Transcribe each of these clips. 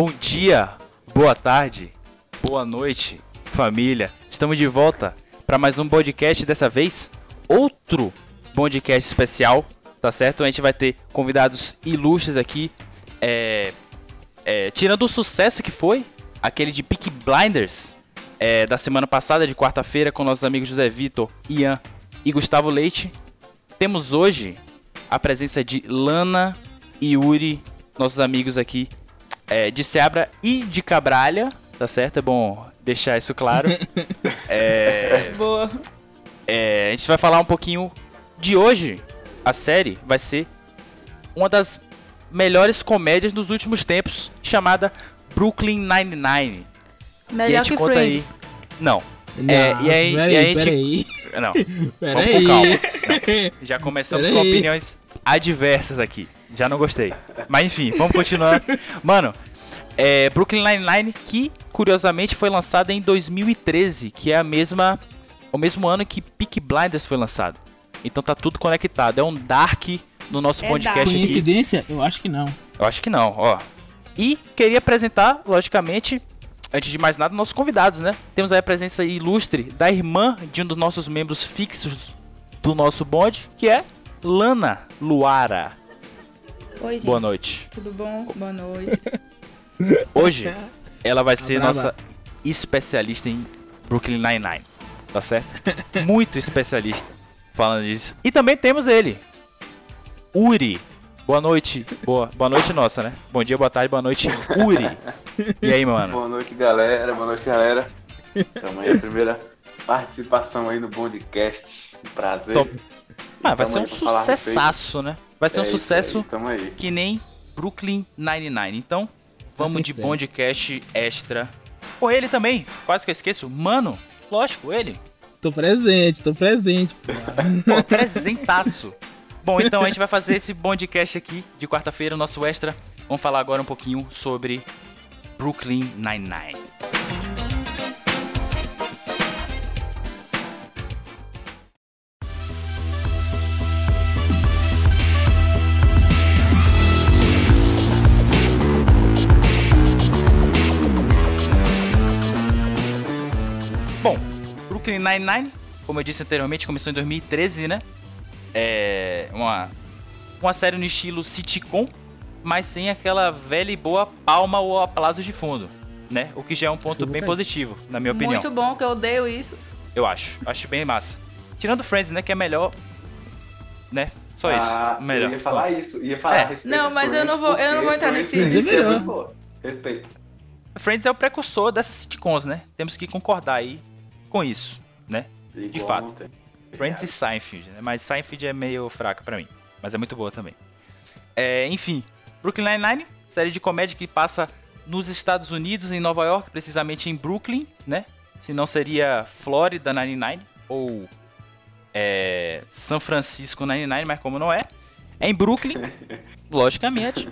Bom dia, boa tarde, boa noite, família. Estamos de volta para mais um podcast dessa vez. Outro podcast especial, tá certo? A gente vai ter convidados ilustres aqui. É, é, tirando o sucesso que foi, aquele de Peak Blinders, é, da semana passada, de quarta-feira, com nossos amigos José Vitor, Ian e Gustavo Leite. Temos hoje a presença de Lana e Yuri, nossos amigos aqui é, de Seabra e de Cabralha, tá certo? É bom deixar isso claro. é, Boa. é, a gente vai falar um pouquinho de hoje. A série vai ser uma das melhores comédias dos últimos tempos, chamada Brooklyn Nine-Nine. Melhor que conta aí- Friends. Não, É, e aí- peraí, e aí a gente- peraí, não. peraí. Vamos com calma. Já começamos com Peraí. opiniões adversas aqui. Já não gostei. Mas enfim, vamos continuar. Mano, é, Brooklyn Nine-Nine, que curiosamente foi lançada em 2013, que é a mesma, o mesmo ano que Peak Blinders foi lançado. Então tá tudo conectado. É um dark no nosso É podcast dark. aqui. Coincidência? Eu acho que não. Eu acho que não, ó. E queria apresentar, logicamente, antes de mais nada, nossos convidados, né? Temos aí a presença ilustre da irmã de um dos nossos membros fixos do nosso bonde, que é Lana Luara. Oi, gente. Boa noite. Tudo bom? Boa noite. Hoje, ela vai ser nossa especialista em Brooklyn Nine-Nine, tá certo? Muito especialista falando disso. E também temos ele, Uri. Boa noite. Boa, boa noite nossa, né? Bom dia, boa tarde, boa noite, Uri. E aí, mano? Boa noite, galera. Boa noite, galera. Tamo aí, a primeira participação aí no podcast. Um Prazer. Top. Ah, vai ser um sucessaço, né? Vai ser um É isso sucesso aí. que nem Brooklyn Nine-Nine. Então, vamos de podcast extra. Com ele também, quase que eu esqueço. Mano, lógico, ele. Tô presente, tô presente, pô. Pô, presentaço. Bom, então a gente vai fazer esse podcast aqui de quarta-feira, nosso extra. Vamos falar agora um pouquinho sobre Brooklyn Nine-Nine. Brooklyn Nine-Nine, como eu disse anteriormente, começou em 2013, né? É uma, uma série no estilo sitcom, mas sem aquela velha e boa palma ou aplauso de fundo, né? O que já é um ponto bem positivo, na minha opinião. Muito bom, que eu odeio isso. Eu acho. Acho bem massa. Tirando Friends, né? Que é melhor. Né? Só isso. Ah, melhor. Eu ia falar isso. Ia falar É. respeito Não, mas eu não vou- eu não vou entrar nesse- boa. Respeito. Friends é o precursor dessas sitcoms, né? Temos que concordar aí com isso, né? Igual fato. não tem. Friends e Seinfeld, né? Mas Seinfeld é meio fraca pra mim. Mas é muito boa também. É, enfim, Brooklyn Nine-Nine, série de comédia que passa nos Estados Unidos, em Nova York, precisamente em Brooklyn, né? Se não seria Florida 99 ou é, São Francisco 99, mas como não é, é em Brooklyn, logicamente.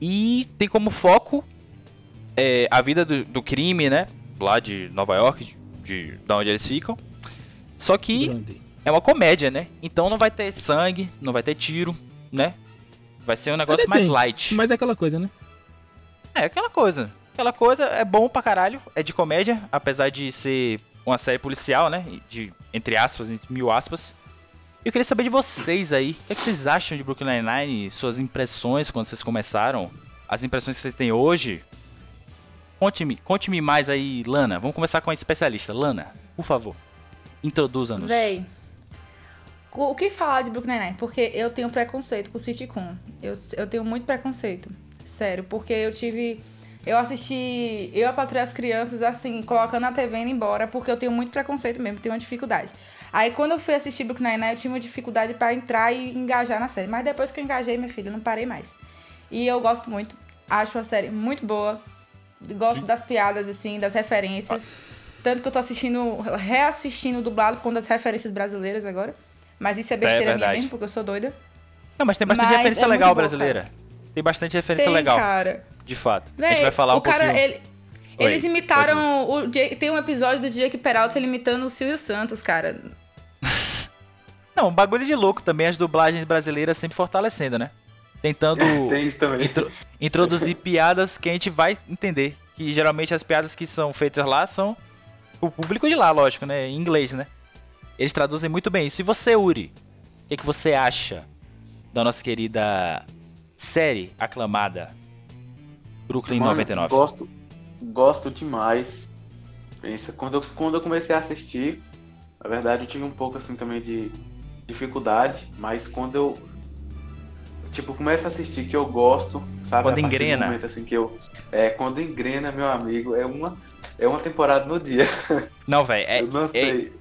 E tem como foco é, a vida do, do crime, né? Lá de Nova York, de, de, da onde eles ficam. Só que Grande. é uma comédia, né? Então não vai ter sangue, não vai ter tiro, né? Vai ser um negócio Até mais tem, light. Mas é aquela coisa, né? É aquela coisa. Aquela coisa é bom pra caralho, é de comédia, apesar de ser uma série policial, né? De, entre aspas, entre mil aspas. Eu queria saber de vocês aí, o que, é que vocês acham de Brooklyn Nine-Nine, suas impressões quando vocês começaram, as impressões que vocês têm hoje. Conte-me, conte-me mais aí, Lana. Vamos começar com a especialista. Lana, por favor, introduza-nos. Véi. O que falar de Brooklyn Nine-Nine? Porque eu tenho preconceito com sitcom. Eu, eu tenho muito preconceito. Sério, porque eu tive... Eu assisti... Eu patrulhei as crianças, assim, colocando a TV e indo embora, porque eu tenho muito preconceito mesmo, tenho uma dificuldade. Aí, quando eu fui assistir Brooklyn Nine-Nine, eu tinha uma dificuldade pra entrar e engajar na série. Mas depois que eu engajei, minha filha, eu não parei mais. E eu gosto muito. Acho uma série muito boa. Gosto das piadas, assim, das referências. Tanto que eu tô assistindo, reassistindo dublado com das referências brasileiras agora. Mas isso é besteira minha verdade. mesmo, porque eu sou doida. Não, mas tem bastante Mas referência é legal boa, brasileira. Tem bastante referência Tem, legal, cara. de fato. a Véi, gente vai falar o um cara, pouquinho. ele- Oi, eles imitaram. O Jake- tem um episódio do Jake Peralta imitando o Silvio Santos, cara. Não, um bagulho de louco também, as dublagens brasileiras sempre fortalecendo, né? Tentando intro- introduzir piadas que a gente vai entender. Que geralmente as piadas que são feitas lá são o público de lá, lógico, né? Em inglês, né? Eles traduzem muito bem isso. E você, Uri? O que, que você acha da nossa querida série aclamada Brooklyn Mano, 99? Gosto, gosto demais. Pensa, quando eu, quando eu comecei a assistir, na verdade eu tive um pouco assim também de dificuldade, mas quando eu tipo começo a assistir que eu gosto, sabe? Quando engrena. momento, assim que eu é quando engrena, meu amigo, é uma é uma temporada no dia. Não, velho, é, eu não é, sei.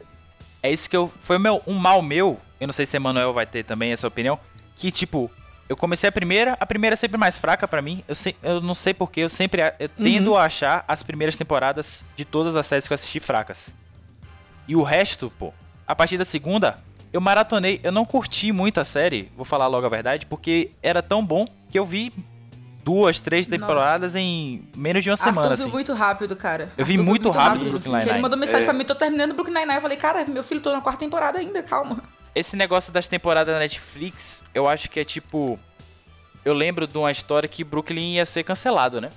é isso que eu. Foi meu, um mal meu. Eu não sei se Emanuel vai ter também essa opinião. Que, tipo, eu comecei a primeira, a primeira é sempre mais fraca pra mim. Eu, se- eu não sei porquê, eu sempre eu tendo a achar as primeiras temporadas de todas as séries que eu assisti fracas. E o resto, pô, a partir da segunda, eu maratonei. Eu não curti muito a série, vou falar logo a verdade, porque era tão bom que eu vi duas, três Nossa. temporadas em menos de uma semana, Arthur viu assim. muito rápido, cara. Eu vi Arthur viu muito rápido assim, Brooklyn Nine-Nine. Ele mandou mensagem É. pra mim, tô terminando Brooklyn Nine-Nine. Eu falei, cara, meu filho, tô na quarta temporada ainda, calma. Esse negócio das temporadas da Netflix, eu acho que é tipo. Eu lembro de uma história que Brooklyn ia ser cancelado, né?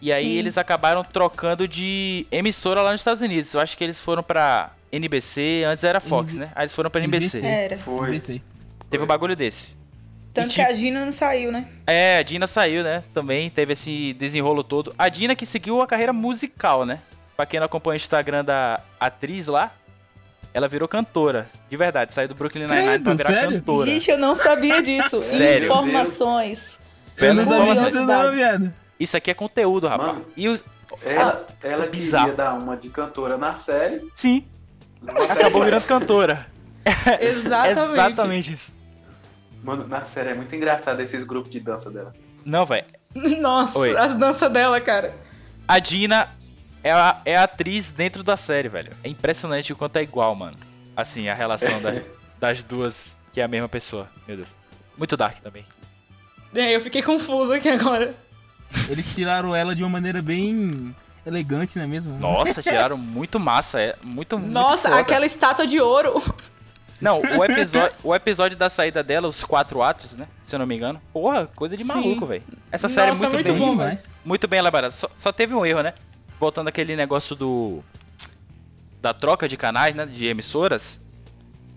E aí Sim. eles acabaram trocando de emissora lá nos Estados Unidos. Eu acho que eles foram pra NBC, antes era Fox, né? Aí eles foram pra NBC. NBC. Era. Foi. Pensei. Teve um bagulho desse. Tanto E que a Gina não saiu, né? É, a Dina saiu, né? Também teve esse desenrolo todo. A Dina que seguiu a carreira musical, né? Pra quem não acompanha o Instagram da atriz lá, ela virou cantora. De verdade, saiu do Brooklyn Nine-Nine pra virar sério? cantora. Gente, eu não sabia disso. Sério? Informações. Eu não Pelo sabia amor de disso não, viado. Isso aqui é conteúdo, rapaz. Mano. E os... Ela, ela bizarro. queria dar uma de cantora na série. Sim, acabou virando cantora. Exatamente. Exatamente isso. Mano, na série é muito engraçado esses grupos de dança dela. Não, velho. Nossa, Oi. as danças dela, cara. A Dina é a, é a atriz dentro da série, velho. É impressionante o quanto é igual, mano. Assim, a relação das, das duas, que é a mesma pessoa. Meu Deus. Muito dark também. É, eu fiquei confusa aqui agora. Eles tiraram ela de uma maneira bem elegante, não é mesmo? Nossa, tiraram muito massa. É muito, muito Nossa, foda. aquela estátua de ouro. Não, o episódio, o episódio da saída dela, os quatro atos, né? Se eu não me engano. Porra, coisa de maluco, velho. Essa série é Nossa, muito, muito bem. bom, demais. muito bem elaborada. Só, só teve um erro, né? Voltando àquele negócio do. Da troca de canais, né? De emissoras.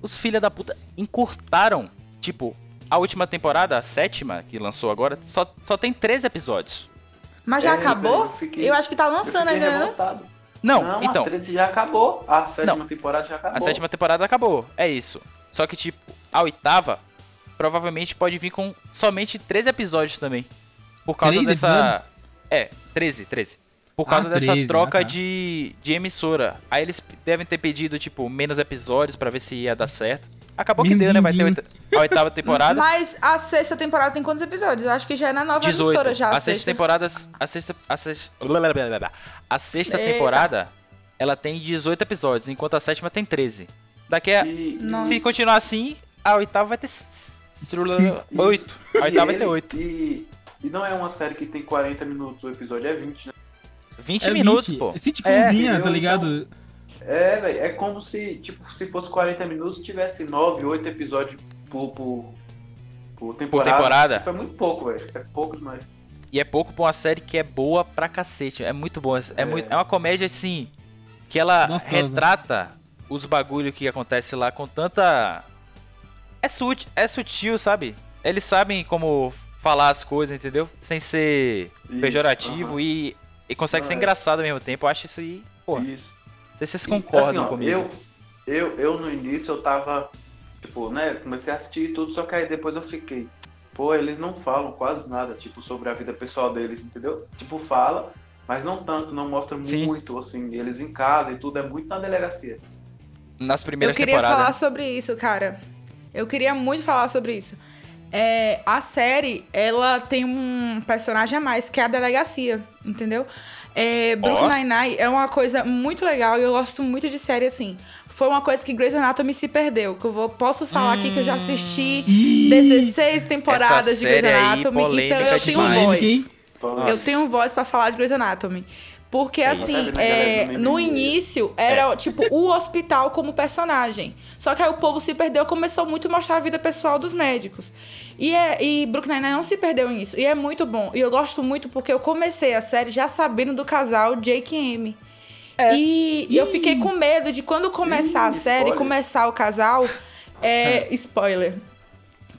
Os filha da puta encurtaram. Tipo, a última temporada, a sétima, que lançou agora, só, só tem três episódios. Mas já É, acabou? eu fiquei- eu acho que tá lançando ainda, né? revoltado. Não, então. a 13 já acabou. A sétima temporada já acabou. A sétima temporada acabou. É isso. Só que, tipo, a oitava provavelmente pode vir com somente três episódios também. Por causa Três dessa. episódios? É, 13, 13. Por causa Ah, dessa 13, troca ah, tá. de, de emissora. Aí eles devem ter pedido, tipo, menos episódios pra ver se ia dar certo. Acabou que deu, né? Vai ter a oitava temporada. Mas a sexta temporada tem quantos episódios? Eu acho que já é na nova 18. emissora já. a A sexta sexta. temporada. A sexta. A sexta, a sexta Eita. temporada. Ela tem 18 episódios, enquanto a sétima tem 13. Daqui a. Nossa. Se continuar assim, a oitava vai ter. Oito. A oitava vai e ter ele- oito. E, e não é uma série que tem 40 minutos, o episódio é 20, né? 20 É minutos, 20. pô. É sitcomzinha, É, tá ligado? É, velho, é como se, tipo, se fosse 40 minutos, tivesse 9, 8 episódios por, por, por temporada. temporada? Tipo, é muito pouco, velho. É pouco demais. E é pouco pra uma série que é boa pra cacete. É muito boa. É, muito, é uma comédia, assim, que ela Gostosa. retrata os bagulho que acontece lá com tanta... É, sutil, é sutil, sabe? Eles sabem como falar as coisas, entendeu? Sem ser Isso, pejorativo e, e consegue Não, ser é. engraçado ao mesmo tempo. Eu acho isso aí... Pô, não sei se vocês concordam assim, ó, comigo. Eu, eu, eu no início eu tava, tipo, né, comecei a assistir e tudo, só que aí depois eu fiquei, pô, eles não falam quase nada, tipo, sobre a vida pessoal deles, entendeu? Tipo, fala, mas não tanto, não mostra Sim. muito, assim, eles em casa e tudo, é muito na delegacia. Nas Eu primeiras queria temporadas... falar sobre isso, cara. Eu queria muito falar sobre isso. É, a série, ela tem um personagem a mais, que é a delegacia, entendeu? É, Brooklyn Ó. Nine-Nine é uma coisa muito legal e eu gosto muito de série assim. Foi uma coisa que Grey's Anatomy se perdeu. Que eu vou, posso falar aqui que eu já assisti 16 temporadas Essa de Grey's série aí, Anatomy, então eu tenho demais. voz. Eu tenho voz pra falar de Grey's Anatomy. Porque É, assim, a galera é, no início era tipo o hospital como personagem. Só que aí o povo se perdeu, começou muito a mostrar a vida pessoal dos médicos. E, é, e Brooklyn Nine-Nine não se perdeu nisso. E é muito bom. E eu gosto muito porque eu comecei a série já sabendo do casal Jake e Amy. E eu fiquei com medo de quando começar a Ih, série, spoiler. começar o casal. É, spoiler.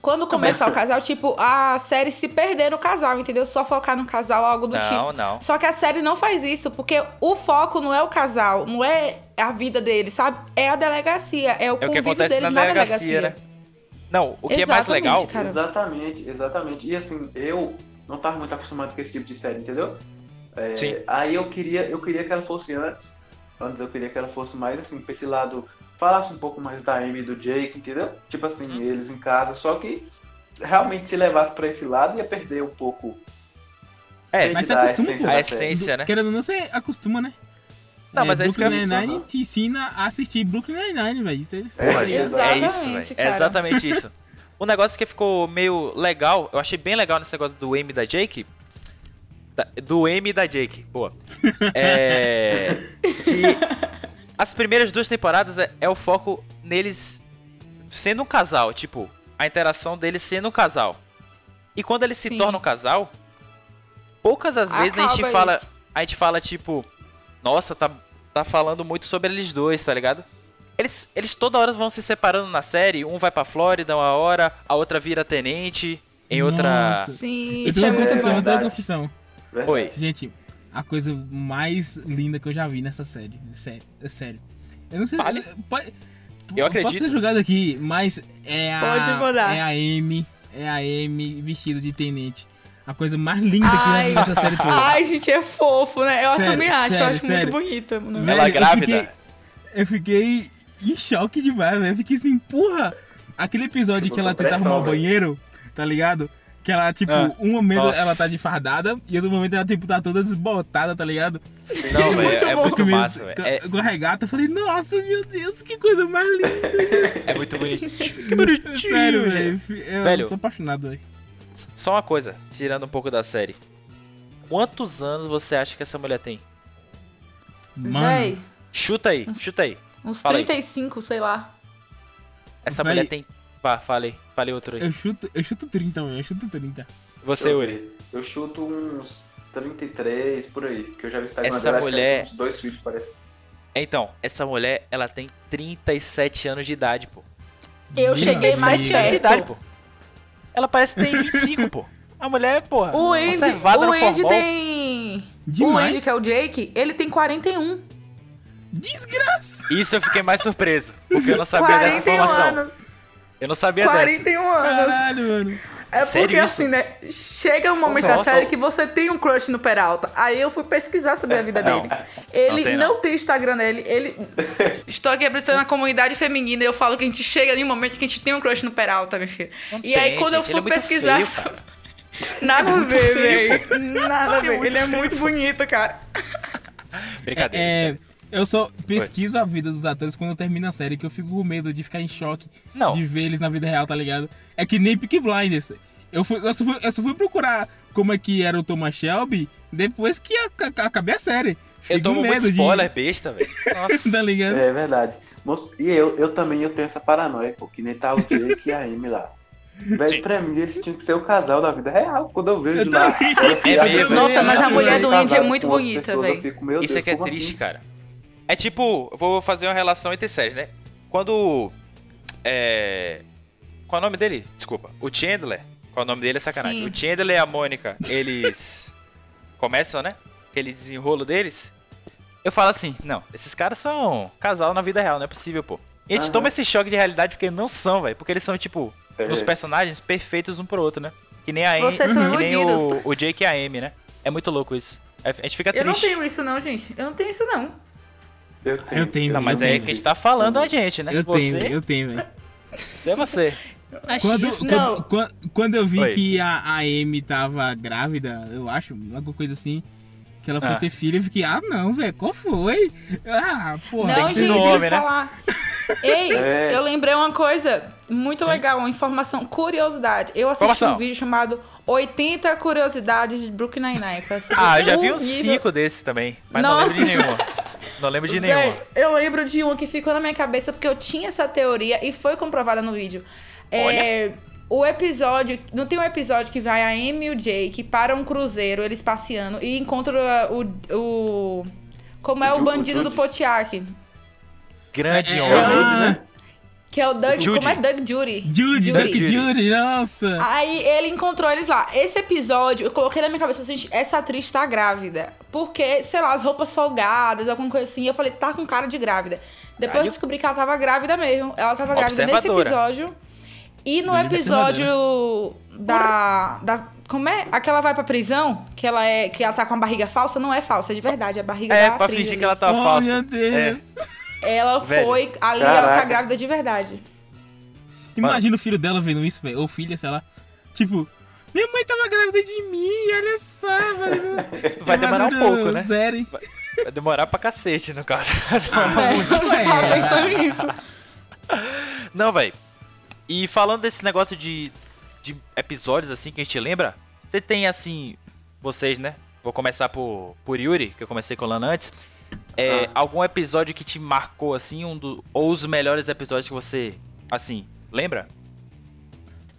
Quando começar o casal, tipo, a série se perder no casal, entendeu? Só focar no casal, algo do Não, tipo. não. Só que a série não faz isso, porque o foco não é o casal, não é a vida deles, sabe? É a delegacia, é o É o que convívio acontece deles na na delegacia, delegacia. né? Não, o que é mais Exatamente, legal. cara. Exatamente, exatamente. E assim, eu não tava muito acostumado com esse tipo de série, entendeu? É, Sim. Aí eu queria, eu queria que ela fosse antes. Antes eu queria que ela fosse mais assim, pra esse lado, falasse um pouco mais da Amy e do Jake, entendeu? Tipo assim, Uhum. eles em casa, só que realmente se levasse pra esse lado ia perder um pouco. É, mas você acostuma, essência pô. a da série. essência, né? Querendo ou não, você acostuma, né? Não, mas é isso que eu Brooklyn Nine-Nine te ensina a assistir Brooklyn Nine-Nine, velho. Isso é É, é Exatamente, isso, velho. É exatamente isso. O negócio que ficou meio legal, eu achei bem legal nesse negócio do M e da Jake. da- do M e da Jake, boa. É. que as primeiras duas temporadas é, é o foco neles sendo um casal, tipo, a interação deles sendo um casal. E quando eles se Sim. tornam um casal, poucas as vezes a gente Acaba fala, isso. a gente fala tipo, nossa, tá, tá falando muito sobre eles dois, tá ligado? Eles, eles toda hora vão se separando na série, um vai pra Flórida uma hora, a outra vira tenente em outra. Nossa. Sim, Eu isso tenho é uma muito confissão, bom. eu tenho uma verdade. confissão. Verdade. Oi. Gente, a coisa mais linda que eu já vi nessa série. Sério, é sério. Eu não sei. Fale. Pode, Eu Posso acredito. ser jogado aqui, mas é a. Pode mandar. É a Amy. É a Amy vestida de tenente. A coisa mais linda que eu já Ai, vi nessa série toda. ai, gente, é fofo, né? Eu Sério, também acho, eu sério, acho sério. muito. Velho, Ela eu grávida? fiquei- Eu fiquei, em choque demais, velho. Eu fiquei assim, porra. Aquele episódio Ficou que ela tenta arrumar o banheiro, tá ligado? Que ela, tipo, Ah, um momento nossa. ela tá de fardada e outro momento ela, tipo, tá toda desbotada, tá ligado? Não, velho, muito é bom. muito massa, velho. É, Com a regata, eu falei, nossa, meu Deus, que coisa mais linda. é muito bonitinho. Que bonitinho, Sério, gente. velho. Eu Velho. tô apaixonado, velho. Só uma coisa, tirando um pouco da série. Quantos anos você acha que essa mulher tem? Mano, Véi, Chuta aí, chuta aí. uns Fala aí. 35, sei lá. Essa Véi. mulher tem. Vá, falei. Falei outro aí. eu chuto, eu chuto 30, velho. Eu chuto 30. Você, eu Uri. Eu chuto uns 33 por aí, que eu já vi Instagram Essa dela, acho que mulher- uns dois filhos, parece. Então, essa mulher, ela tem 37 anos de idade, pô. Eu Meu cheguei mais 37 anos de idade, perto. pô. Ela parece que tem 25, pô. A mulher, porra. O Andy, o Andy tem. O Demais. Andy, que é o Jake, ele tem 41. Desgraça! Isso eu fiquei mais surpreso. Porque eu não sabia dessa 41 informação. anos. Eu não sabia dessa. 41 anos. Caralho, mano. É Sério porque isso? assim, né? Chega um momento da Nossa. série que você tem um crush no Peralta. Aí eu fui pesquisar sobre a vida Não. dele. Ele Não tem, não. não. tem Instagram dele. Ele. Estou aqui representando a comunidade feminina e eu falo que a gente chega em um momento que a gente tem um crush no Peralta, meu filho. Não e aí tem, quando eu gente, fui ele é pesquisar. feio, sobre-. Nada a ver, velho. Nada a ver. muito Ele é muito bonito, cara. Brincadeira. É, eu só pesquiso a vida dos atores quando termina a série, que eu fico com medo de ficar em choque Não. de ver eles na vida real, tá ligado? É que nem Peaky Blinders. Eu, fui, eu, só fui, eu só fui procurar como é que era o Thomas Shelby depois que a- a- acabei a série. Eu Fiquei com tomo muito medo spoiler, besta, velho. Nossa. de. Tá ligado? É verdade. E eu, eu também eu tenho essa paranoia, pô, que nem tá o Jake e a Amy lá. Velho, pra mim eles tinham que ser o casal da vida real. Quando eu vejo Eu lá. eu fico- É. Nossa, mas a mulher do Andy é muito bonita, eu velho. fico, Isso Deus, é que é triste, assim? cara. É tipo, eu vou fazer uma relação entre séries, né? Quando. É. Qual é o nome dele? Desculpa. O Chandler. Qual é o nome dele? É sacanagem. Sim. O Chandler e a Mônica, eles. começam, né? Aquele desenrolo deles. Eu falo assim: não, esses caras são casal na vida real, não é possível, pô. E a gente Aham. toma esse choque de realidade porque não são, velho. Porque eles são, tipo, É. os personagens perfeitos um pro outro, né? Que nem a Amy. Vocês são que nem o, o Jake e a Amy, né? É muito louco isso. A gente fica Eu não triste. tenho isso, não, gente. Eu não tenho isso, não. Eu tenho. Eu tenho, Não, mas eu é tenho. que a gente tá falando a gente, né? Eu você, tenho, eu tenho, velho. você é você. Quando, Não. quando, quando, quando eu vi Oi. que a, a Amy tava grávida, eu acho, alguma coisa assim, que ela foi Ah. ter filho, eu fiquei, ah não, velho, qual foi? Ah, porra. Não, gente, no eu ia homem, né? falar. Ei, É. eu lembrei uma coisa muito legal, uma informação, curiosidade. Eu assisti Informação. um vídeo chamado 80 curiosidades de Brooklyn Nine-Nine. Ah, eu já vi uns nível- 5 desses também. Mas não lembro de Nossa. nenhuma. Não lembro de Véi, nenhuma. eu lembro de uma que ficou na minha cabeça porque eu tinha essa teoria e foi comprovada no vídeo. É, o episódio. Não tem um episódio que vai a Amy e o Jake para um cruzeiro, eles passeando, e encontram o. o como é O o bandido do. Pontiac. Grande É, homem. ah, Que é o Doug. Judy. Como é Doug Judy? Judy, Judy. Judy, nossa. Aí ele encontrou eles lá. Esse episódio, eu coloquei na minha cabeça, gente, essa atriz tá grávida. Porque, sei lá, as roupas folgadas, alguma coisa assim. Eu falei, tá com cara de grávida. Depois eu descobri que ela tava grávida mesmo. Ela tava grávida nesse episódio. E no episódio da, da. Como é? Aquela vai pra prisão, que ela é. Que ela tá com a barriga falsa, não é falsa, é de verdade. É a barriga É, da pra atriz fingir ali. que ela tá oh, falsa. meu Deus. Ela Velho. foi. Ali ela tá Caraca. grávida de verdade. Imagina o filho dela vendo isso, velho. Ou filha, sei lá. Tipo, minha mãe tava grávida de mim, olha só, velho. Vai demorar um pouco, né? Sério. Vai demorar pra cacete, no caso. É, eu tava pensando nisso. Não, velho. E falando desse negócio de, de episódios assim que a gente lembra, você tem assim, vocês, né? Vou começar por, por Yuri, que eu comecei com o Lana antes. É, Ah. Algum episódio que te marcou assim, um do, ou os melhores episódios que você, assim, lembra?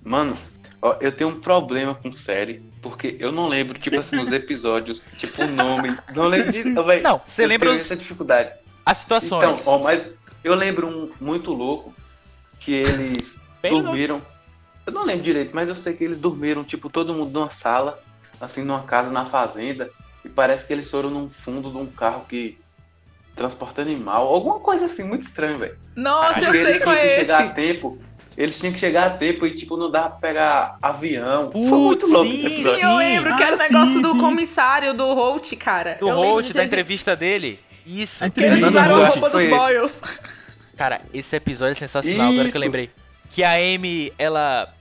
Mano, ó, eu tenho um problema com série, porque eu não lembro, tipo assim, os episódios, tipo o nome. Não lembro de. ó, véi, Não, você lembra os- essa dificuldade. As Então, situações. ó, mas eu lembro um muito louco que eles Bem dormiram. Eu não lembro direito, mas eu sei que eles dormiram, tipo, todo mundo numa sala, assim, numa casa na fazenda. E parece que eles foram num fundo de um carro que transporta animal. Alguma coisa assim, muito estranho, velho. Nossa, eu sei eles qual tinham que é chegar a esse. tempo. Eles tinham que chegar a tempo e, tipo, não dava pra pegar avião. Putz, Foi muito louco sim, esse Sim, episódio. eu lembro que era o Ah, negócio sim, do sim. comissário do Holt, cara. do eu Holt, da entrevista dele. Isso. A Que eles entrevista usaram a roupa dos foi esse. Boyles. Cara, esse episódio é sensacional, agora que eu Isso. lembrei. Que a Amy, ela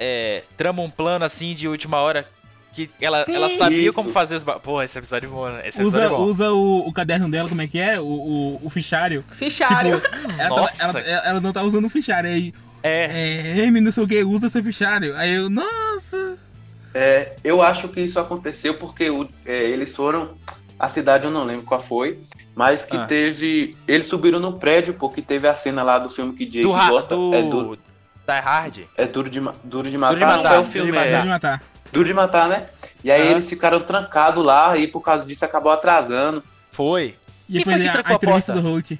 é, trama um plano assim de última hora. Que ela, Sim. ela sabia Isso. como fazer os. ba- Porra, esse episódio é bom, né? Esse Usa, é bom. usa o, o caderno dela, como é que é? O, o, o fichário. Fichário. Tipo, ela, tava- Nossa. ela, ela- ela não tá usando o fichário. Aí, É. é, M, não sei o que, usa seu fichário. Aí eu, nossa. É, eu acho que isso aconteceu porque o- é, eles foram. A cidade eu não lembro qual foi. Mas que Ah. teve. Eles subiram no prédio, porque teve a cena lá do filme que Jake Do, gosta. do... É, duro, Die Hard. é duro de, duro de matar. de Matar, Qual é o Duro filme? de É, Matar. Duro de matar, né? E aí eles ficaram trancados lá e por causa disso acabou atrasando. Foi. E Quem depois foi que a, trancou a a entrevista porta? do Holt.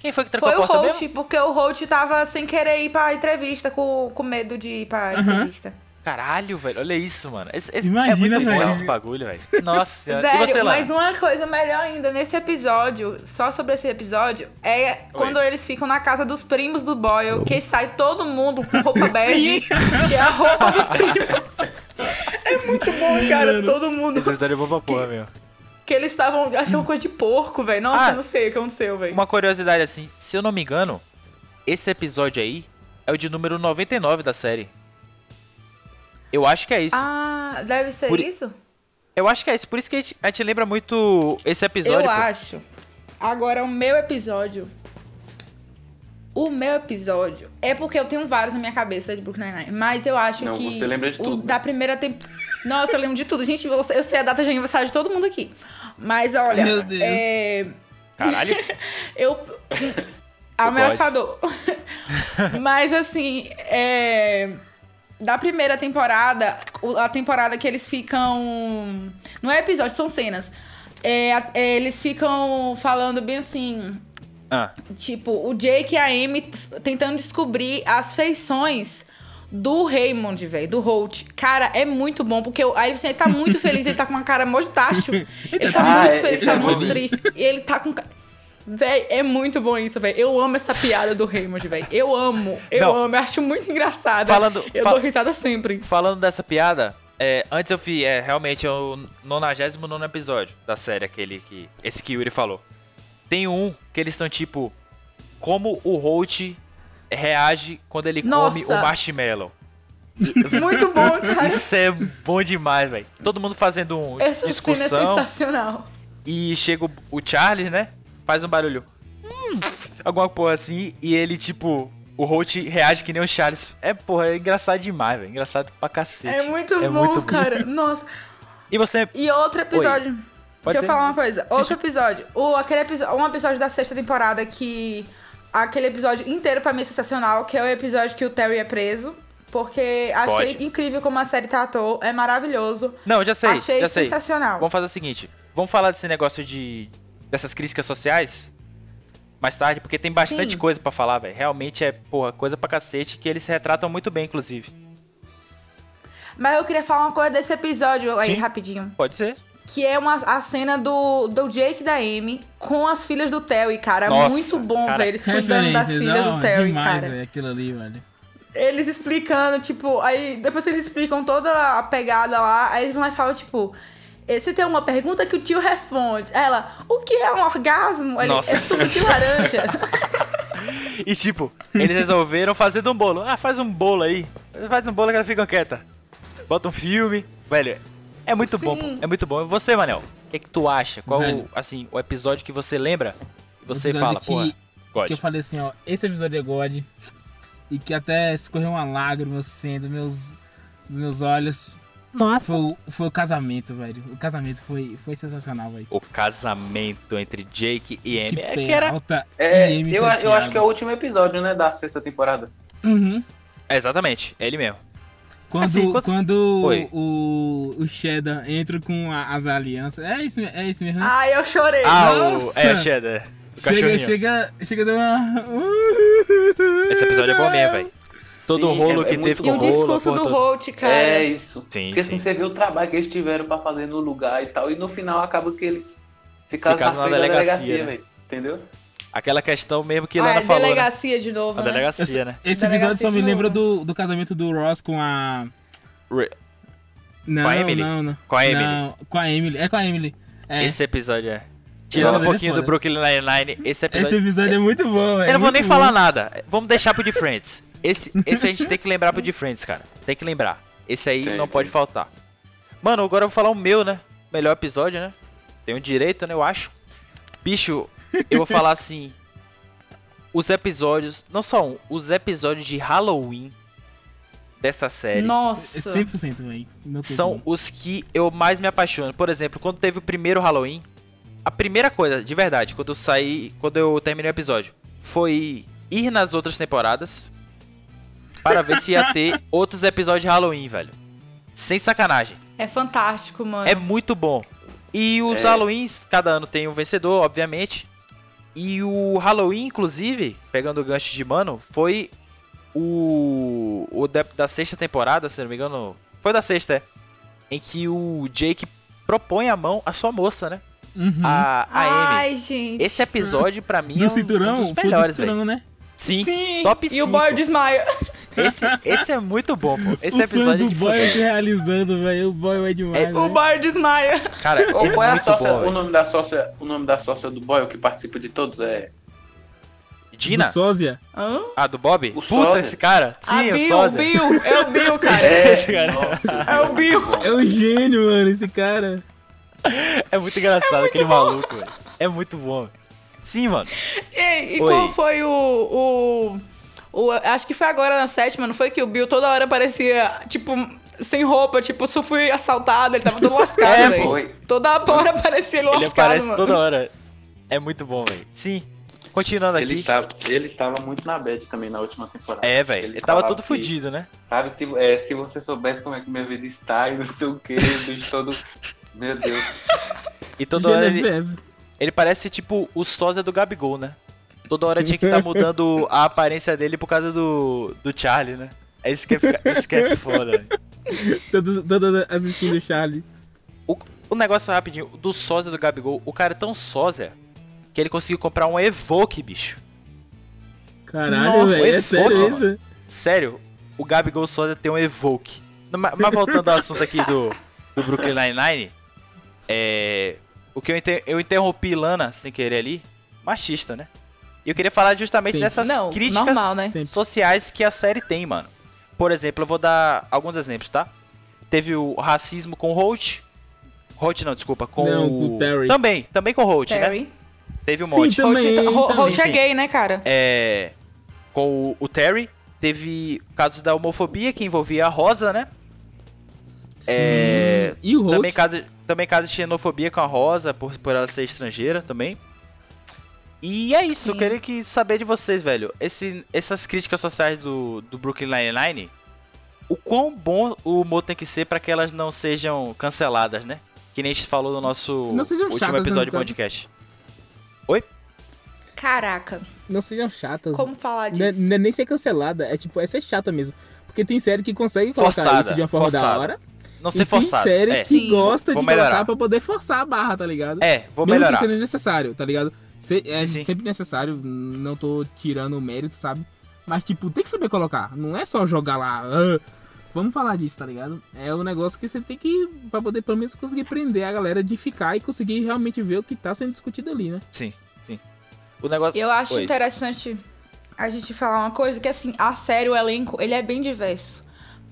Quem foi que trancou Foi a o porta Holt, mesmo? porque o Holt tava sem querer ir pra entrevista, com, com medo de ir pra entrevista. Caralho, velho. Olha isso, mano. Esse, esse Imagina, é muito bom velho. esse bagulho, velho. Nossa senhora. e você, mas uma coisa melhor ainda, nesse episódio, só sobre esse episódio, é quando eles ficam na casa dos primos do Boyle, que sai todo mundo com roupa bege, que é a roupa dos primos. É muito bom, cara, todo mundo. Esse episódio é bom pra porra, meu. Que eles estavam, acho que é uma coisa de porco, velho. Nossa, Ah. eu não sei o que aconteceu, velho. Uma curiosidade assim, se eu não me engano, esse episódio aí é o de número 99 da série. Eu acho que é isso. Ah, deve ser Por- isso? Eu acho que é isso. Por isso que a gente, a gente lembra muito esse episódio. Eu pô. acho. Agora, o meu episódio. O meu episódio. É porque eu tenho vários na minha cabeça de Brooklyn Nine-Nine. Mas eu acho Não, que. você lembra de o tudo, né? Da primeira temporada. Nossa, eu lembro de tudo. Gente, eu eu sei a data de aniversário de todo mundo aqui. Mas olha. Meu Deus. É. Caralho. Eu. Ameaçador. Mas assim, é. Da primeira temporada, a temporada que eles ficam. Não é episódio, são cenas. É, é, eles ficam falando bem assim. Ah, Tipo, o Jake e a Amy tentando descobrir as feições do Raymond, velho, do Holt. Cara, é muito bom, porque o- aí você ele tá muito feliz, ele tá com uma cara mó de tacho. Ele tá Ah, muito é, feliz, esse tá é muito bom. triste. E ele tá com. Véi, é muito bom isso, velho. Eu amo essa piada do Raymond, velho. Eu amo, eu Não. amo, eu acho muito engraçada. Falando- eu fal- dou risada sempre. falando dessa piada, é, antes eu fiz, é, realmente é o 99 episódio da série, aquele que. Esse que o Yuri falou. Tem um que eles estão tipo. Como o Holt reage quando ele come Nossa. o marshmallow. Muito bom, cara. Isso é bom demais, velho. Todo mundo fazendo um Essa cena é discussão. sensacional. E chega o, o Charles, né? Faz um barulho. Hum, alguma porra assim. E ele, tipo, o Holt reage que nem o Charles. É, porra, é engraçado demais, velho. Engraçado pra cacete. É muito É bom, muito cara. Nossa. E você. E outro episódio. Pode Deixa ser. eu falar uma coisa. Outro episódio. O, aquele episódio. Um episódio da sexta temporada que. Aquele episódio inteiro pra mim é sensacional, que é o episódio que o Terry é preso. Porque achei Pode. incrível como a série tratou. É maravilhoso. Não, já sei. Achei já sei. sensacional. Vamos fazer o seguinte. Vamos falar desse negócio de. Dessas críticas sociais mais tarde, porque tem bastante Sim. coisa pra falar, velho. Realmente é, porra, coisa pra cacete que eles retratam muito bem, inclusive. Mas eu queria falar uma coisa desse episódio aí, Sim. rapidinho. Pode ser. Que é uma, a cena do, do Jake e da Amy com as filhas do Terry, cara. Nossa, muito bom cara. ver eles cuidando das filhas não, do Terry, demais, cara. velho, aquilo ali, velho. Eles explicando, tipo, aí depois que eles explicam toda a pegada lá, aí eles vão lá e falam, tipo, esse tem uma pergunta que o tio responde. Ela, o que é um orgasmo? Ele, Nossa. é suco de laranja. E tipo, eles resolveram fazer um bolo. Ah, faz um bolo aí. Faz um bolo que elas ficam quietas. Bota um filme. Velho, é muito bom. Sim. pô. É muito bom. E você, Manel? O que, é que tu acha? Qual, o, Velho. assim, o episódio que você lembra? E você fala, que- porra, God. Que eu falei assim, ó, esse episódio é God. E que até escorreu uma lágrima assim dos meus, dos meus olhos. Foi, o- foi o casamento, velho. O casamento foi, foi sensacional, velho. O casamento entre Jake e Amy. Que É que era... É, e Amy eu, eu acho que é o último episódio, né, da sexta temporada. Uhum. É, exatamente, é ele mesmo. Quando, Assim, quando- quando Oi. o, o Cheddar entra com a- as alianças. É isso, é isso mesmo. né? Ai, eu chorei. Ah, o. Nossa! É. O chega, cachorrinho. chega, chega a dar uma. Esse episódio é bom mesmo, velho. Todo o rolo é- que é teve com E o o rolo. discurso do. Holt, cara. É isso. Sim, Porque sim. assim, você vê o trabalho que eles tiveram pra fazer no lugar e tal. E no final acaba que eles ficaram na na delegacia, delegacia, né? velho. Entendeu? Aquela questão mesmo que Ah, Lana é falou. Né? delegacia de novo, A né? delegacia, né? Esse Delegacia episódio só me novo. lembra do, do casamento do Ross com a. Re- Não, a Emily? não, não. Com a Emily? Não, com a Emily. É com a Emily. É. Esse episódio é. Tirando um é pouquinho do. Brooklyn Nine-Nine, esse episódio. Esse episódio é muito bom, velho. Eu não vou nem muito falar bom. nada. Vamos deixar pro de Friends. Esse, esse a gente tem que lembrar pro de Friends, cara. Tem que lembrar. Esse aí Tem, não tem. pode faltar. Mano, agora eu vou falar o meu, né? Melhor episódio, né? Tenho direito, né? Eu acho. Bicho, eu vou falar assim. Os episódios. Não só um, os episódios de Halloween dessa série. É Nossa. 100%, velho. Não tem são os que eu mais me apaixono. Por exemplo, quando teve o primeiro Halloween, a primeira coisa, de verdade, quando eu saí, quando eu terminei o episódio, foi ir nas outras temporadas para ver se ia ter outros episódios de Halloween, velho. Sem sacanagem. É fantástico, mano. É muito bom. E os É. Halloweens, cada ano tem um vencedor, obviamente. E o Halloween, inclusive, pegando o gancho de mano, foi o, o da, da sexta temporada, se não me engano. Foi da sexta, é. Em que o Jake propõe a mão à sua moça, né? Uhum. A, a Amy. Ai, gente. Esse episódio, pra mim, é do um, cinturão? um dos Foi do melhores, cinturão, né? Sim, Sim. top E o 5. boy desmaia. Esse, esse é muito bom, pô. Esse o episódio é do boy se realizando, velho. O boy é demais, É, O boy desmaia. Cara, é qual é a muito sócia, bom, o nome da sócia, o nome da sócia do boy, o que participa de todos é Dina? Do sósia. Hã? Ah, do Bob? O Puta, sósia. esse cara. Ah, Sim, o Bill, sósia. Bill. É o Bill, cara. É, cara. nossa, É o Bill. É um gênio, mano, esse cara. É muito engraçado aquele maluco, velho. É muito bom. velho. Sim, mano. E, e qual foi o, o, o- Acho que foi agora na sétima, não foi que o Bill toda hora parecia, tipo, sem roupa, tipo, só fui assaltado, ele tava todo lascado, É, velho. foi. Toda hora parecia ele Ele lascado, aparece mano. toda hora. É muito bom, velho. Sim. Continuando aqui. Ele tava, ele tava muito na bad também na última temporada. É, velho. Ele tava falava todo que, fudido, né? Sabe, se, é, se você soubesse como é que minha vida está e não sei o que, bicho todo. Meu Deus. E toda hora ele, ele parece tipo o sósia do Gabigol, né? Toda hora tinha que estar mudando a aparência dele por causa do, do Charlie, né? É isso que é, fica- isso que é foda, velho. Todas, as skins do Charlie. O, o negócio rapidinho, do sósia do Gabigol, o cara é tão sósia que ele conseguiu comprar um Evoque, bicho. Caralho, Nossa, velho. É esse sério isso? Sério, o Gabigol sósia tem um Evoque. Mas, mas voltando ao assunto aqui do, do Brooklyn Nine-Nine, é, o que eu, inter- eu interrompi Lana sem querer ali, machista, né? E eu queria falar justamente Sim. dessas Não, críticas normal, né? Sociais que a série tem, mano. Por exemplo, eu vou dar alguns exemplos, tá? Teve o racismo com o Holt. Holt não, desculpa, com Não, o... com o Terry. Também, também com o Holt, né? Terry. Teve um Sim, monte. também. Holt, Ho- também. Holt Sim, é sim. gay, né, cara? É... com o, o Terry. Teve casos da homofobia que envolvia a Rosa, né? É, E o Holt, Também caso, também caso de xenofobia com a Rosa, por, por ela ser estrangeira também. E é isso, eu Sim. queria que saber de vocês, velho. Esse, essas críticas sociais do, do Brooklyn Nine-Nine, o quão bom o humor tem que ser pra que elas não sejam canceladas, né? Que nem a gente falou no nosso último chatas, episódio do podcast. Caraca, não sejam chatas. como falar Não é, disso? não é nem ser cancelada, é tipo, é ser chata mesmo. Porque tem série que consegue colocar Forçada, isso de uma forma da forçada. hora. Não e ser tem forçado. série É, que Sim. gosta Vou de melhorar. colocar pra poder forçar a barra, tá ligado? é vou Mesmo melhorar. que seja necessário, tá ligado? Se- é Sim, sempre necessário, não tô tirando o mérito, sabe? Mas, tipo, tem que saber colocar. Não é só jogar lá. "Ah". Vamos falar disso, tá ligado? É um negócio que você tem que. Pra poder pelo menos conseguir prender a galera de ficar e conseguir realmente ver o que tá sendo discutido ali, né? Sim, sim. O negócio. Eu acho Oi. interessante a gente falar uma coisa que assim, a série, o elenco, ele é bem diverso.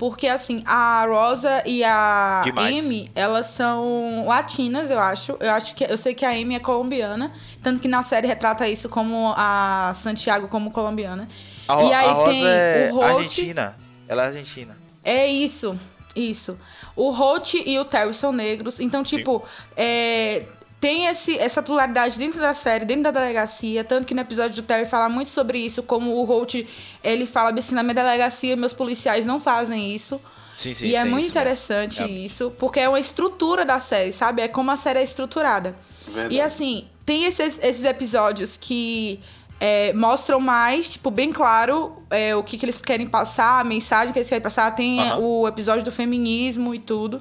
Porque assim, a Rosa e a Demais. Amy, elas são latinas, eu acho. Eu acho que eu sei que a Amy é colombiana, tanto que na série retrata isso como a Santiago como colombiana. A, e aí a Rosa tem é o Holt. argentina. Ela é argentina. É isso, isso. O Holt e o Terry são negros, então, tipo, é, tem esse, essa pluralidade dentro da série, dentro da delegacia, tanto que no episódio do Terry fala muito sobre isso, como o Holt, ele fala assim, na minha delegacia meus policiais não fazem isso. Sim, sim. e é muito isso interessante É. isso, porque é uma estrutura da série, sabe? É como a série é estruturada. Verdade. E assim, tem esses, esses episódios que é, mostram mais, tipo, bem claro é, o que, que eles querem passar, a mensagem que eles querem passar. Tem é, o episódio do feminismo e tudo.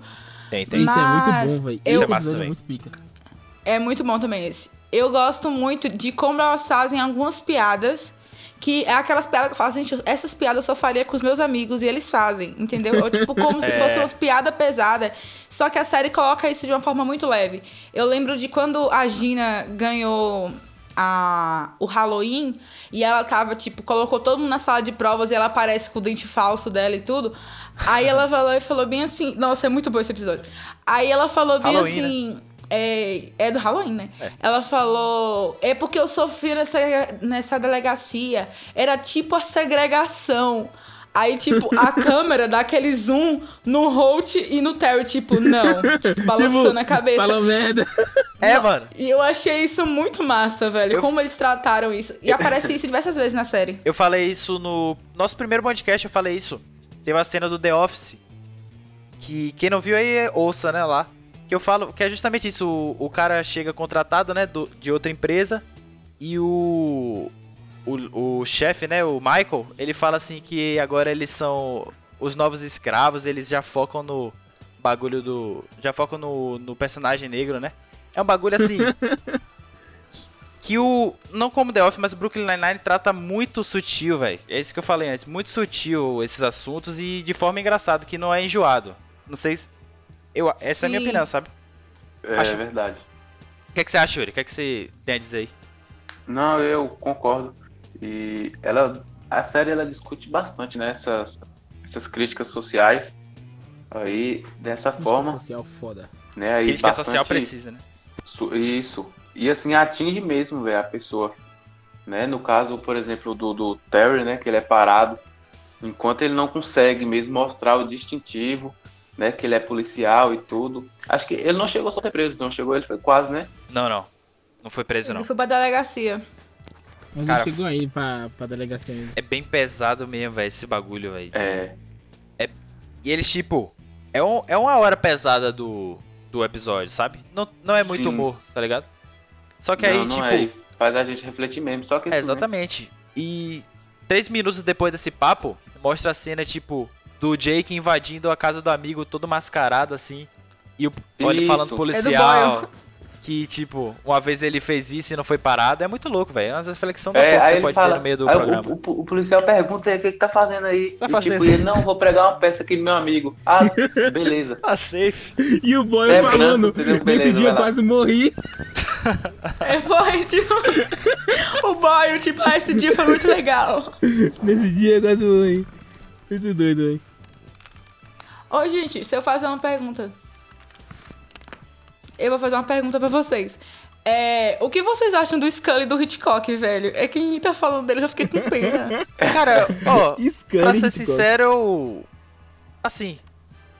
Tem, tem. Isso é Mas muito bom, velho. eu- Isso é massa é muito pica. É muito bom também esse. Eu gosto muito de como elas fazem algumas piadas. Que é aquelas piadas que eu falo, gente, essas piadas eu só faria com os meus amigos e eles fazem, entendeu? Ou, tipo, como se É. fossem umas piadas pesadas. Só que a série coloca isso de uma forma muito leve. Eu lembro de quando a Gina ganhou a, o Halloween e ela tava, tipo, colocou todo mundo na sala de provas e ela aparece com o dente falso dela e tudo. Aí ela falou e falou bem assim. Nossa, é muito bom esse episódio. Aí ela falou bem Halloween, né? É, é do Halloween, né? Ela falou. É porque eu sofri nessa, nessa delegacia. Era tipo a segregação. Aí, tipo, a câmera dá aquele zoom no Holt e no Terry, tipo, não. Tipo, balançando a cabeça. Falou merda. É, mano. E eu achei isso muito massa, velho. Eu- Como eles trataram isso. E aparece isso diversas vezes na série. Eu falei isso no nosso primeiro podcast, eu falei isso. Teve a cena do The Office. Que quem não viu aí, ouça, né, lá. Que eu falo, que é justamente isso. O, o cara chega contratado, né, do- de outra empresa. E o. O, o chefe, né, o Michael, ele fala assim que agora eles são os novos escravos, eles já focam no bagulho do. Já focam no, no personagem negro, né? É um bagulho assim. que o. Não como The Office, mas o Brooklyn Nine-Nine trata muito sutil, velho. É isso que eu falei antes. Muito sutil esses assuntos e de forma engraçada, que não é enjoado. Não sei se. Eu, essa é a minha Sim. opinião, sabe? É Acho- verdade. O que, é que você acha, Yuri? O que, é que você tem a dizer aí? Não, eu concordo. E ela, a série ela discute bastante né, essas, essas críticas sociais aí dessa forma, social foda. né? Aí Crítica bastante social precisa, né? Isso. E assim atinge mesmo, velho, a pessoa, né? No caso, por exemplo, do, do Terry, né? Que ele é parado, enquanto ele não consegue mesmo mostrar o distintivo, né? Que ele é policial e tudo. Acho que ele não chegou a ser preso, não chegou, ele foi quase, né? Não, não. Não foi preso, não. Ele foi pra delegacia. Mas Cara, ele chegou aí pra, pra delegacia mesmo. É bem pesado mesmo, velho, esse bagulho, velho. É, E eles, tipo, é, um, é uma hora pesada do, do episódio, sabe? Não, não é muito Sim. humor, tá ligado? Só que não, aí, não tipo. é, faz a gente refletir mesmo, só que É, exatamente. E três minutos depois desse papo, mostra a cena, tipo, do Jake invadindo a casa do amigo todo mascarado, assim. E o, ele falando É policial Boyle. que, tipo, uma vez ele fez isso e não foi parado. É muito louco, velho. Às vezes reflexão da É, pouco você pode fala, ter no meio do programa. O, o- o policial pergunta aí, o que que tá fazendo aí? Tá e fazendo. tipo, ele, não, vou pregar uma peça aqui do meu amigo. Ah, beleza. Ah, safe. E o boy é falando, branco, entendeu? nesse Beleza, dia eu vai lá." quase morri. É, foi, tipo. o boy, tipo, ah, esse dia foi muito legal. Nesse dia eu quase morri. Muito doido, velho. Ô, gente, se eu fazer uma pergunta. Eu vou fazer uma pergunta pra vocês. É, o que vocês acham do Scully e do Hitchcock, velho? É que a gente tá falando deles, eu fiquei com pena. Cara, ó, Scully pra ser Hitchcock. sincero, eu- assim,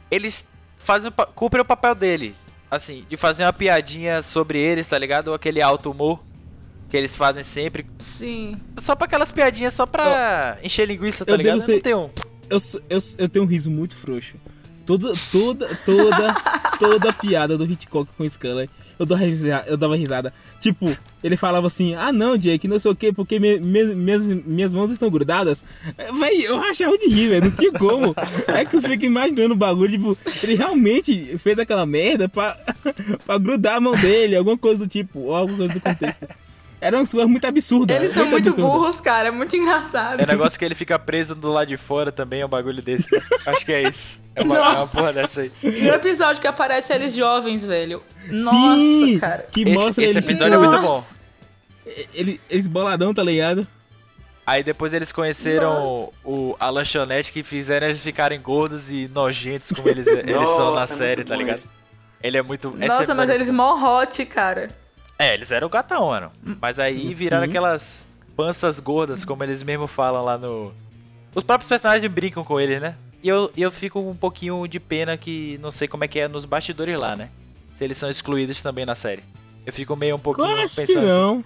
eles fazem cumprem o papel dele, assim, de fazer uma piadinha sobre eles, tá ligado? Ou aquele alto humor que eles fazem sempre, Sim. só pra aquelas piadinhas, só pra encher linguiça, tá eu ligado? devo ser- Não tem um. Eu, eu, eu tenho um riso muito frouxo. Toda, toda, toda, toda piada do Hitchcock com o Scully, eu, dou risa- eu dava risada. Tipo, ele falava assim, ah não, Jake, não sei o que, porque me- me- minhas, minhas mãos estão grudadas. É, Véi, eu rachava de rir, velho, não tinha como. É que eu fico imaginando o bagulho, tipo, ele realmente fez aquela merda pra, pra grudar a mão dele, alguma coisa do tipo, ou alguma coisa do contexto. Era uma coisa muito absurda. Eles são muito absurda. burros, cara. É muito engraçado. É um negócio que ele fica preso do lado de fora também, é um bagulho desse. né? Acho que é isso. É uma, é uma Nossa. porra dessa aí. E o episódio que aparece eles jovens, velho. Nossa, Sim, cara. Que Esse- mostra esse eles, episódio é muito bom. Nossa. ele- eles boladão, tá ligado? Aí depois eles conheceram o, a lanchonete que fizeram eles ficarem gordos e nojentos como eles, eles são na Nossa, é série, muito tá ligado? Ele é muito. Nossa, mas episódio- eles mó hot, cara. É, eles eram o gatão, mano. Mas aí Sim. viraram aquelas panças gordas, como eles mesmos falam lá no. Os próprios personagens brincam com eles, né? E eu, eu fico um pouquinho de pena que não sei como é que é nos bastidores lá, né? Se eles são excluídos também na série. Eu fico meio um pouquinho acho que pensando assim. não.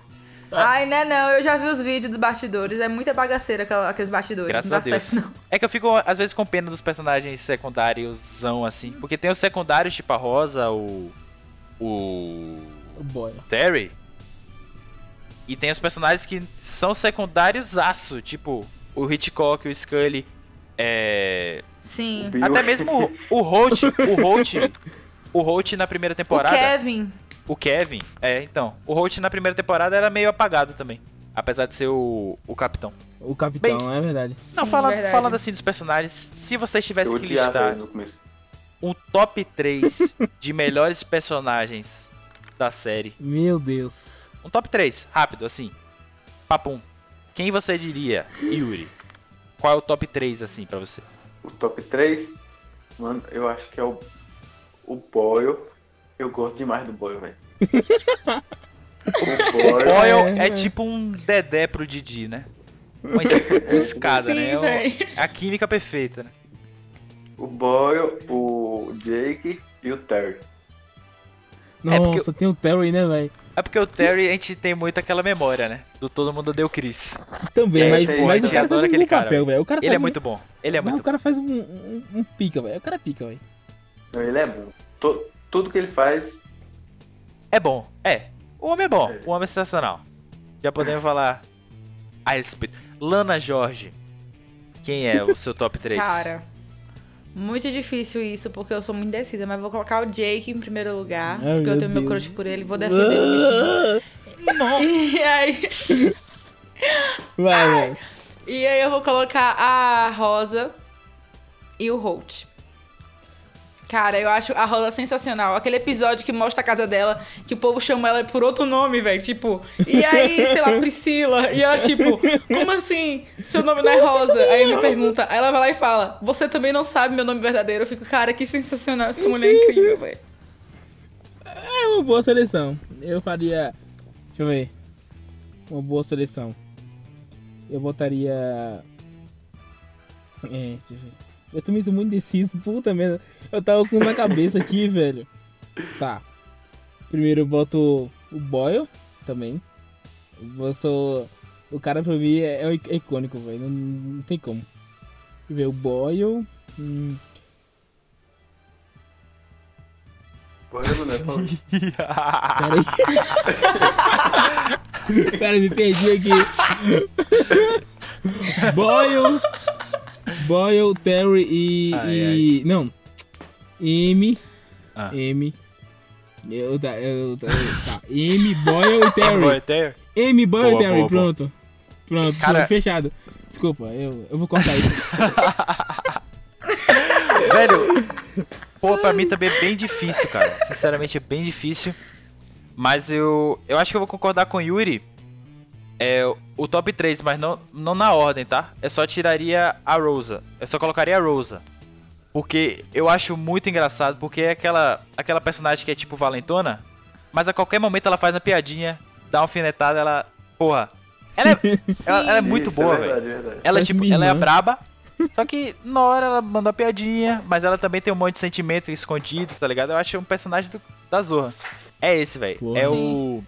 Ai, né, não. Eu já vi os vídeos dos bastidores. É muita bagaceira aquela- aqueles bastidores. Graças não a dá Deus. certo, não. É que eu fico, às vezes, com pena dos personagens secundários, assim. Porque tem os secundários, tipo a Rosa, o. O. O boy. Terry. E tem os personagens que são secundários aço, tipo o Hitchcock, o Scully, é... Sim. Até mesmo o, o Holt, o Holt, o Holt na primeira O temporada, Kevin. o Kevin, é, então, o Holt na primeira temporada era meio apagado também, apesar de ser o, o capitão. O capitão, é verdade. Não, Sim, falando, verdade. falando assim dos personagens, se vocês Eu tivessem que listar um top 3 de melhores personagens da série, Meu Deus. Um top 3, rápido, assim. Papum. Quem você diria, Yuri? Qual é o top 3, assim, pra você? O top 3, mano, eu acho que é o, o Boyle. Eu gosto demais do Boyle, velho. o Boyle. Boyle É. é tipo um Dedé pro Didi, né? Uma, es- uma escada, Sim, né? É o- véi. a química perfeita, né? O Boyle, o Jake e o Terry. É, porque Nossa, tem o Terry, né, velho? É porque o Terry, a gente tem muito aquela memória, né? Do Todo Mundo Deu Chris. Também, É, mas, esse aí, mas o cara faz um aquele bom cara, papel, velho. O cara Ele é um- muito bom. Ele é Mas muito o cara faz um, um, um pica, velho. O cara pica, velho. Ele é bom. Tudo que ele faz, É bom, é. O homem é bom, É. o homem é sensacional. Já podemos falar a respeito. Lana Jorge, quem é o seu top 3? Cara, muito difícil isso, porque eu sou muito indecisa. Mas vou colocar o Jake em primeiro lugar. Ai, porque eu meu tenho meu Deus. crush por ele. Vou defender o bichinho. E aí, Vai, velho. e aí eu vou colocar a Rosa e o Holt. Cara, eu acho a Rosa sensacional. Aquele episódio que mostra a casa dela, que o povo chama ela por outro nome, velho. Tipo, e aí, sei lá, Priscila. E ela, tipo, como assim? Seu nome não é Rosa? Aí me pergunta. Aí ela vai lá e fala: Você também não sabe meu nome verdadeiro. Eu fico, cara, que sensacional. Essa mulher é incrível, velho. É uma boa seleção. Eu faria. Deixa eu ver. Uma boa seleção. Eu botaria. É, deixa eu ver. Eu também sou muito indeciso, puta merda. Eu tava com uma cabeça aqui, velho. Tá. Primeiro eu boto o Boyle também. Eu sou. O cara pra mim é, é icônico, velho. Não, não tem como. Ver, o Boyle. Hum, Boyle, né? Falou, Pera aí. Pera, me perdi aqui. Boyle. Boyle, Terry e. Ai, e- Não. M. Ah. M. Eu, tá, eu, tá, tá. M, Boyle e Terry. Boy, Terry. M, Boyle e Terry. boa, boa. pronto. Pronto, Cara- pronto, fechado. Desculpa, eu, eu vou cortar isso. Velho, pô, pra mim também é bem difícil, cara. Sinceramente, é bem difícil. Mas eu, eu acho que eu vou concordar com o Yuri. É o top 3, mas não, não na ordem, tá? Eu só tiraria a Rosa. Eu só colocaria a Rosa. Porque eu acho muito engraçado, porque é aquela, aquela personagem que é tipo valentona, mas a qualquer momento ela faz uma piadinha, dá uma alfinetada, ela. Porra. Ela é, ela, ela é muito Isso, boa, é velho. Ela, Parece tipo, minha ela é braba, só que na hora ela manda uma piadinha, mas ela também tem um monte de sentimento escondido, tá ligado? Eu acho um personagem do- da Zorra. É esse, velho. É Sim.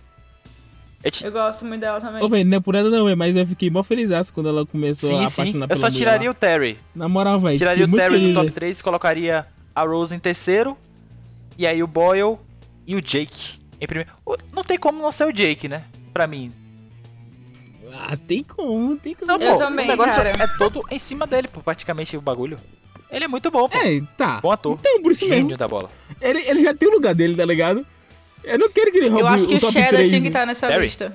Eu te- Eu gosto muito dela também. Ô, velho, não é por nada não, velho, mas eu fiquei mó feliz quando ela começou Sim, a sim. apaixonar Eu pela só mulher tiraria lá. o Terry. Na moral, velho, Tiraria o Terry feliz, do top velho. 3, colocaria a Rose em terceiro. E aí o Boyle e o Jake em primeiro. Não tem como não ser o Jake, né? Pra mim. Ah, tem como, tem como. Não, Eu pô, também, o negócio cara. é todo em cima dele, pô, praticamente o bagulho. Ele é muito bom, pô. É, tá. Bom ator. Então, por isso Gênio mesmo. da bola. Ele, ele já tem o lugar dele, tá ligado? Eu não quero que ele roube Eu acho que o o Cheddar 3. tinha que estar nessa Terry? lista.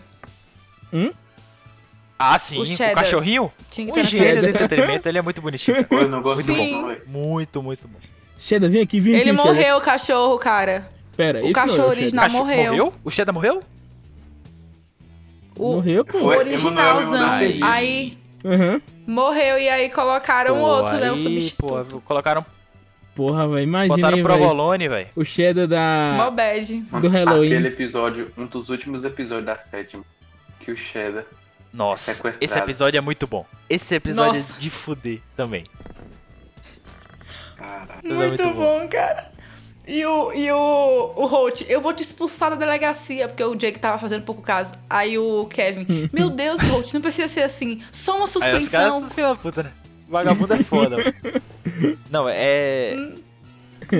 Ah, sim, O o, Cheddar. cachorrinho. Tinha que O estar nessa gênio do lista. entretenimento, ele é muito bonitinho. Eu não gosto Sim. muito bom, velho. Muito, muito bom. Cheddar, vem aqui, vem Ele aqui, Cheddar. morreu, o cachorro, cara. Pera, o não é cachorro Cheddar. original. Cacho- morreu. O Cheddar morreu? O, Morreu, pô. o Foi, originalzão. Aí. Aí Aham. morreu e aí colocaram Pô, outro, né? Um aí, substituto. Pô, colocaram, Porra, velho, imagina botaram. Provolone, velho. O Cheddar da... bad. Mano, Do Halloween. Aquele episódio, um dos últimos episódios da sétima, que o Cheddar Nossa, Sequestrado. esse episódio é muito bom. Esse episódio Nossa. é de fuder também. Caralho. é Muito, muito bom, cara. E o, e o, o Holt, eu vou te expulsar da delegacia, porque o Jake tava fazendo pouco caso. Aí o Kevin, meu Deus, Holt, não precisa ser assim. Só uma Aí os suspensão. caras, filho da puta, né? Vagabundo é foda, mano. Não, é.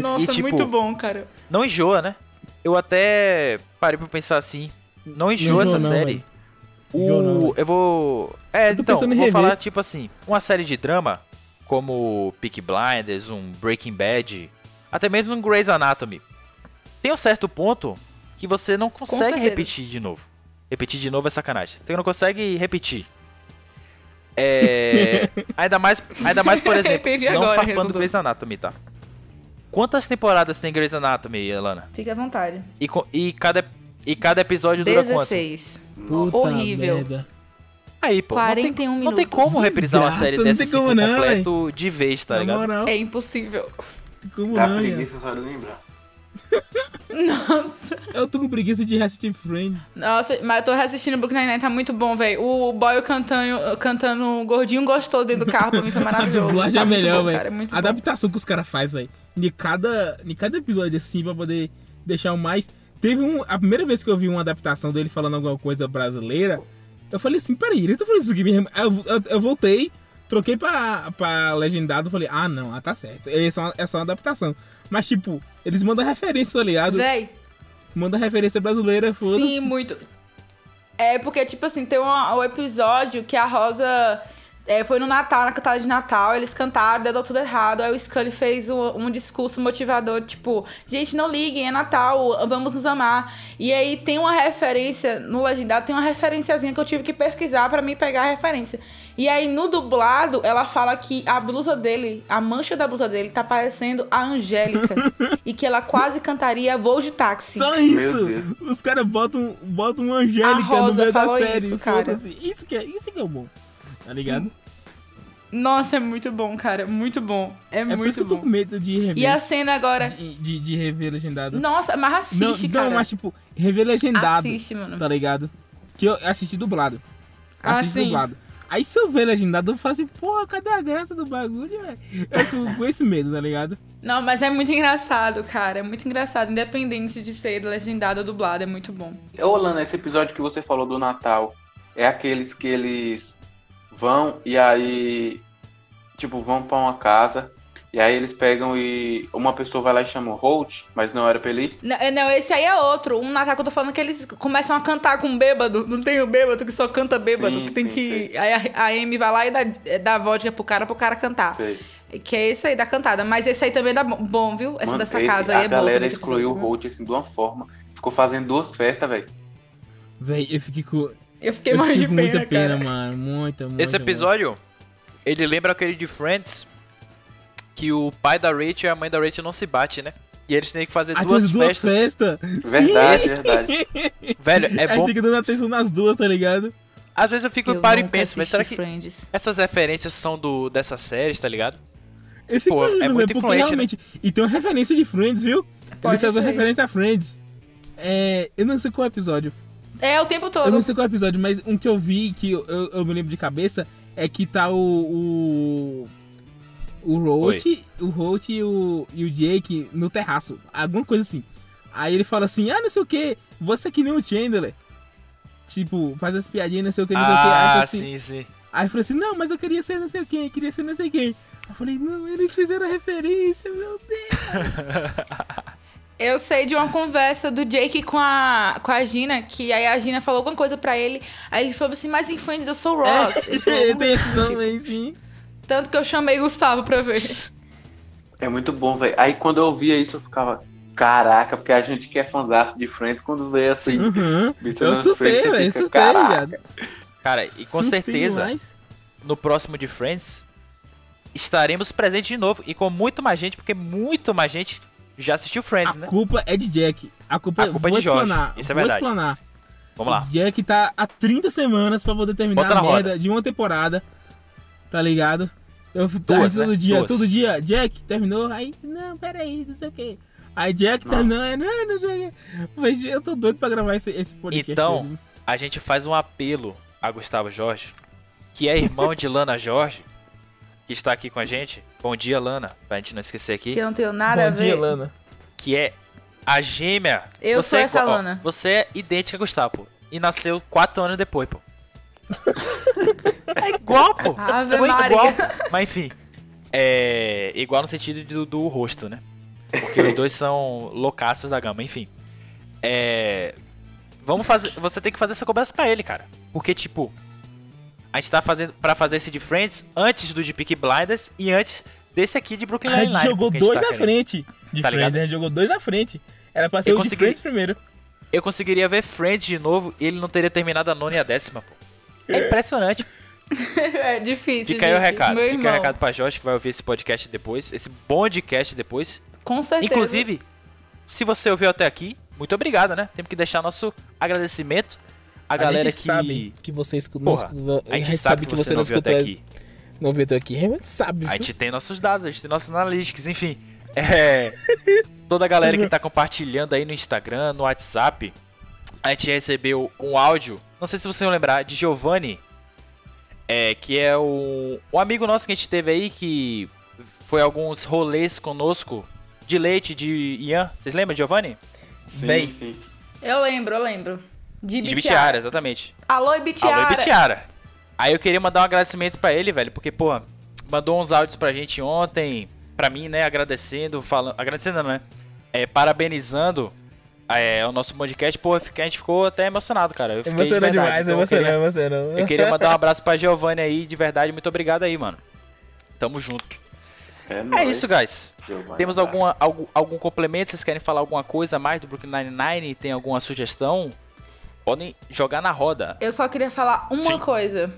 Nossa, E, tipo, muito bom, cara. Não enjoa, né? Eu até parei pra pensar assim. Não enjoa enjoa essa não, série. Enjoa não, O. velho. Eu vou. É, Eu então, vou rever. falar tipo assim: uma série de drama, como Peak Blinders, um Breaking Bad, até mesmo um Grey's Anatomy. Tem um certo ponto que você não consegue repetir de novo. Repetir de novo é sacanagem. Você não consegue repetir. É. ainda mais, ainda mais por exemplo, não agora, farpando. Grey's Anatomy, tá? Quantas temporadas tem Grey's Anatomy, Elana? Fica à vontade. E, e cada, e cada episódio dura quanto? 16. Puta Horrível. merda. Aí, pô, não tem, 41 não tem minutos. como reprisar uma Desgraça, série não dessa tem assim como não, completo de vez, tá Na ligado? moral, É impossível. como Dá não, preguiça só lembrar. Nossa. Eu tô com preguiça de assistir Friends. Nossa, mas eu tô reassistindo o Brooklyn Nine-Nine, tá muito bom, velho. O Boyle cantando, cantando Gordinho Gostou dentro do carro, pra mim foi A maravilhoso. dublagem Tá é melhor, bom, cara, é velho. muito A bom. adaptação que os caras fazem, velho. De cada, de cada episódio assim, pra poder deixar o mais. Teve um. A primeira vez que eu vi uma adaptação dele falando alguma coisa brasileira, eu falei assim: peraí, ele tá falando isso aqui mesmo. Eu, eu, eu voltei, troquei pra, pra legendado, falei: ah, não, ah, tá certo. É só, é só uma adaptação. Mas, tipo, eles mandam referência, tá ligado? Véi, Manda referência brasileira, foda-se. sim, muito. É, porque, tipo assim, tem um, um episódio que a Rosa é, foi no Natal, na cantada de Natal, eles cantaram, deu tudo errado. Aí o Scully fez um, um discurso motivador, tipo, gente, não liguem, é Natal, vamos nos amar. E aí tem uma referência, no legendado, tem uma referenciazinha que eu tive que pesquisar pra mim pegar a referência. E aí no dublado, ela fala que a blusa dele, a mancha da blusa dele, tá parecendo a Angélica. e que ela quase cantaria voo de táxi. Só isso! Os caras botam, botam uma Angélica no meio da série. isso, cara. Isso que, é, isso que é o bom. Tá ligado? Nossa, é muito bom, cara. Muito bom. É, É por isso muito que eu tô bom. com medo de rever. E a cena agora. de, de, de rever legendado. Nossa, mas assiste, não, cara. não, mas tipo, rever legendado. Assiste, mano. Tá ligado? Que eu assisti dublado. Ah, Assisti sim. dublado. Aí se eu ver legendado, eu falo assim, porra, cadê a graça do bagulho, velho? Eu fico com esse medo, tá ligado? Não, mas é muito engraçado, cara. É muito engraçado. Independente de ser legendado ou dublado, é muito bom. Ô, Lana, esse episódio que você falou do Natal é aqueles que eles vão e aí, tipo, vão pra uma casa e aí eles pegam e uma pessoa vai lá e chama o Holt, mas não era pra ele ir. Não, é- não, esse aí é outro. Um Natal que eu tô falando que eles começam a cantar com bêbado. Não tem o bêbado que só canta bêbado. Sim, que tem sim, que. Aí a, a Amy vai lá e dá, dá vodka pro cara pro cara cantar. Sei. Que é esse aí da cantada. Mas esse aí também dá bom- bom, viu? Essa Mano, dessa esse- casa aí é A boa. galera também, esse excluiu o. Holt assim de uma forma. Ficou fazendo duas festas, velho. Véi, eu fiquei com. Eu fiquei Eu morrendo fiquei de com pena, muita pena, cara. mano. Muita, muita. Esse episódio, ele lembra aquele de Friends, que o pai da Rachel e a mãe da Rachel não se batem, né? E eles têm que fazer Ah, duas, duas, duas festas. festas. Verdade, Sim. verdade. Velho, é Aí bom. fica dando atenção nas duas, tá ligado? Às vezes eu fico Eu paro e penso, mas será que Friends. essas referências são do dessas séries, tá ligado? Eu fico Pô, é muito velho, porque influente, né? realmente. E tem uma referência de Friends, viu? Pode Eles fazem ser. referência a Friends. É, eu não sei qual episódio. É o tempo todo. Eu não sei qual episódio, mas um que eu vi que eu, eu, eu me lembro de cabeça é que tá o. o... O Roach, o Roach e o, e o Jake no terraço. Alguma coisa assim. Aí ele fala assim, ah, não sei o que, você é que nem o Chandler. Tipo, faz as piadinhas, não sei o que, não sei o que. Ah, assim, sim, sim. aí eu falei assim, não, mas eu queria ser não sei quem, queria ser não sei quem. Eu falei, não, eles fizeram a referência, meu Deus. Eu sei de uma conversa do Jake com a, com a Gina, que aí a Gina falou alguma coisa pra ele. Aí ele falou assim, mas em Friends eu sou Ross. Ele falou É, tem esse nome tipo. aí, sim. Tanto que eu chamei Gustavo pra ver. É muito bom, velho. Aí quando eu ouvia isso, eu ficava, caraca, porque a gente que é fãzaço de Friends, quando vê assim, Uhum. Eu surtei, velho, surtei, viado. Cara, e com Surtei certeza, demais. no próximo de Friends, estaremos presentes de novo. E com muito mais gente, porque muito mais gente já assistiu Friends, A né? culpa é de Jack. A culpa, A culpa é de Jorge. explanar, Isso é vou verdade. explanar. Vamos lá. Jack tá há 30 semanas pra poder terminar a na roda. merda de uma temporada. Tá ligado? Eu Duas, aí todo né? dia, Duas. todo dia, Jack terminou, aí, não, peraí, não sei o que. Aí Jack Nossa. terminou, aí, não, não sei o que. Mas eu tô doido pra gravar esse, esse podcast. Então, mesmo. A gente faz um apelo a Gustavo Jorge, que é irmão de Lana Jorge, que está aqui com a gente. Bom dia, Lana, pra gente não esquecer aqui. Que eu não tenho nada a Bom ver. dia, Lana. que é a gêmea. Eu Você sou é essa igual- ó, Lana. Você é idêntica a Gustavo, pô. E nasceu quatro anos depois, pô. É igual, pô. Ave Foi Maria. igual. Mas enfim. É igual no sentido do, do rosto, né? Porque os dois são loucaços da gama, enfim. É. Vamos fazer. Você tem que fazer essa cobrança pra ele, cara. Porque, tipo. A gente tá fazendo pra fazer esse de Friends antes do de Peaky Blinders e antes desse aqui de Brooklyn A gente Nine-Nine. jogou porque a gente dois tá na querendo. frente de Tá Friends, ligado? a gente jogou dois na frente. Era pra ser Eu o de consegui- Friends primeiro. Eu conseguiria ver Friends de novo e ele não teria terminado a nona e a décima, pô. É impressionante. é difícil, Fica aí o gente. recado. Meu Fica irmão. o recado pra Jorge que vai ouvir esse podcast depois. Esse podcast depois. Com certeza. Inclusive, se você ouviu até aqui, muito obrigado, né? Temos que deixar nosso agradecimento à galera gente que. sabe que você escutou. Porra, a gente sabe que você não ouviu até aqui. Não viu até aqui. A gente sabe. A viu? gente tem nossos dados, a gente tem nossos analytics, enfim. É, toda a galera que tá compartilhando aí no Instagram, no WhatsApp, a gente recebeu um áudio, não sei se vocês vão lembrar, de Giovanni, é, que é o, um amigo nosso que a gente teve aí, que foi alguns rolês conosco, de leite, de Ian. Vocês lembram, Giovanni? Sim, Véi. sim. Eu lembro, eu lembro. De De Bitiara. Exatamente. Alô, Bitiara. Alô, Bitiara. Aí eu queria mandar um agradecimento pra ele, velho, porque, pô, mandou uns áudios pra gente ontem, pra mim, né, agradecendo, falando, agradecendo, não, né, é, parabenizando é, o nosso podcast, pô, fiquei- a gente ficou até emocionado, cara. Eu fiquei de Emocionou verdade, demais, então eu emocionou, queria- emocionou. Eu queria mandar um abraço pra Giovanni aí, de verdade, muito obrigado aí, mano. Tamo junto. É, É nóis, isso, guys. Giovanni, Temos alguma, algum, algum complemento? Vocês querem falar alguma coisa a mais do Brooklyn Nine-Nine? Tem alguma sugestão? Podem jogar na roda. Eu só queria falar uma Sim. coisa.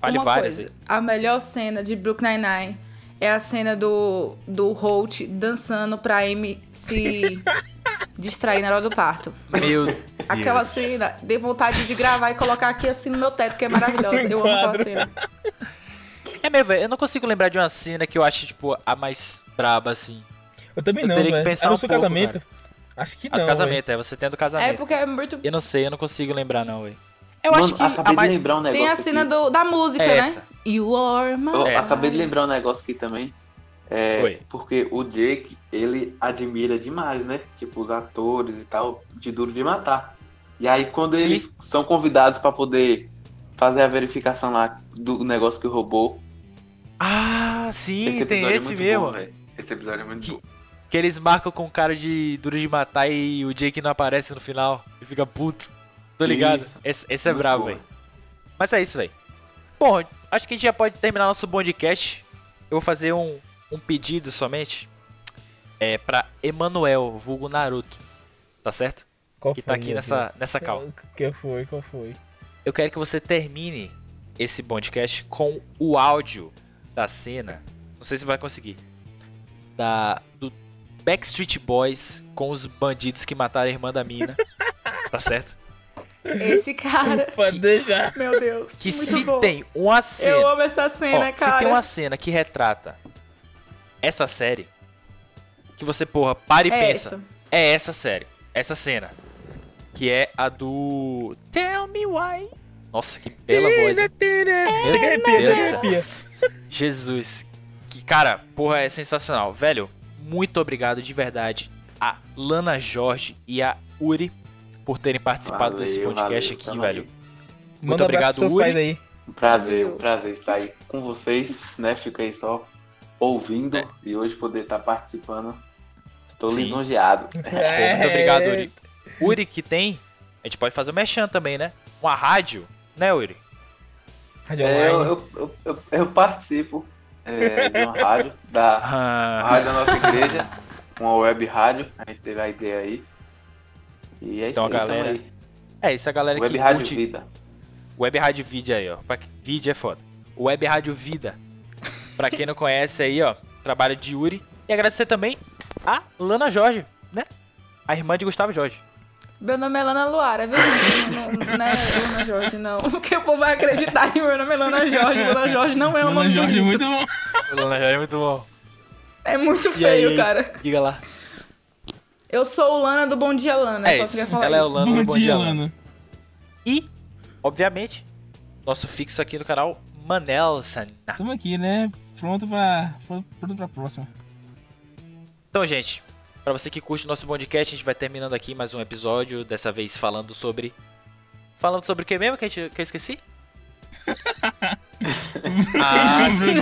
Fale uma várias coisa. A melhor cena de Brooklyn Nine-Nine é a cena do, do Holt dançando pra Amy se distrair na hora do parto. Meu Deus. Aquela cena, dei vontade de gravar e colocar aqui assim no meu teto, que é maravilhosa. Eu amo aquela cena. É mesmo, velho. Eu não consigo lembrar de uma cena que eu acho, tipo, a mais braba, assim. Eu também Eu não, teria que velho. pensar Era um o seu pouco, casamento? Acho que A não, do casamento, é. Você tem a do É casamento. porque é muito. Eu não sei, eu não consigo lembrar, não, velho. Eu Mano, acho que acabei a de lembrar um negócio Tem a cena aqui. do, da música, É né? You are my Eu É. acabei de lembrar um negócio aqui também. É, Oi. porque o Jake, ele admira demais, né? Tipo, os atores e tal, de Duro de Matar. E aí, quando Sim. eles são convidados pra poder fazer a verificação lá do negócio que roubou, Ah, sim, esse tem episódio é esse muito mesmo. bom. Esse episódio é muito Que- bom. que eles marcam com o cara de duro de matar e o Jake não aparece no final. E fica puto. Tô ligado. Isso. Esse, esse é Muito brabo, velho. Mas é isso, velho. Bom, acho que a gente já pode terminar nosso podcast. Eu vou fazer um, um pedido somente. É pra Emanuel, vulgo Naruto. Tá certo? Qual que tá aqui meu nessa- Deus? nessa cal. Que foi, qual foi? Eu quero que você termine esse podcast com o áudio da cena. Não sei se vai conseguir. Da do Backstreet Boys com os bandidos que mataram a irmã da mina. tá certo? Esse cara. Pode deixar. Meu Deus. Que muito se bom. tem uma cena, Eu amo essa ó, cena, se cara. tem uma cena que retrata essa série, que você porra para e É pensa, essa. é essa série, essa cena. que é a do Tell Me Why. Nossa, que bela voz. Jesus. Que, cara, porra, é sensacional. Velho, muito obrigado de verdade a Lana Jorge e a Uri por terem participado Valeu, desse podcast valeu, aqui, velho. Muito Manda obrigado, seus Uri. pais aí. Um prazer, um prazer estar aí com vocês, né? Fico aí só ouvindo É. e hoje poder estar participando. Tô Sim. lisonjeado. Pô, muito obrigado, Uri. Uri que tem, a gente pode fazer o mechan também, né? Uma rádio, né, Uri? Rádio É, eu, eu, eu- eu participo é, de uma rádio, da Ah, rádio da nossa igreja, uma web rádio. A gente teve a ideia aí. E é Então, isso aí, galera, aí. é isso, a galera Web que Rádio curte Vida. Web Rádio Vídeo aí, ó. Pra que- Vídeo é foda. Web Rádio Vida. Pra quem não conhece aí, ó, trabalho de Yuri. E agradecer também a Lana Jorge, né? A irmã de Gustavo Jorge. Meu nome é Lana Luara, viu? Não, não, é Lana Jorge, não. Porque o povo vai acreditar que meu nome é Lana Jorge. Lana Jorge não é um Lana nome Jorge, bonito. muito bom. Lana Jorge é muito bom. É muito E aí, feio, cara. Diga lá. Eu sou o Lana do Bom Dia Lana, É só isso. queria falar Ela é o isso. Lana do Bom Bom dia, Dia, Lana. Lana. E, obviamente, nosso fixo aqui no canal, Manelson. Tamo aqui, né? Pronto pra, pronto pra próxima. Então, gente, pra você que curte o nosso podcast, a gente vai terminando aqui mais um episódio, dessa vez falando sobre... Falando sobre o que mesmo que, a gente, que eu esqueci? ah, sim.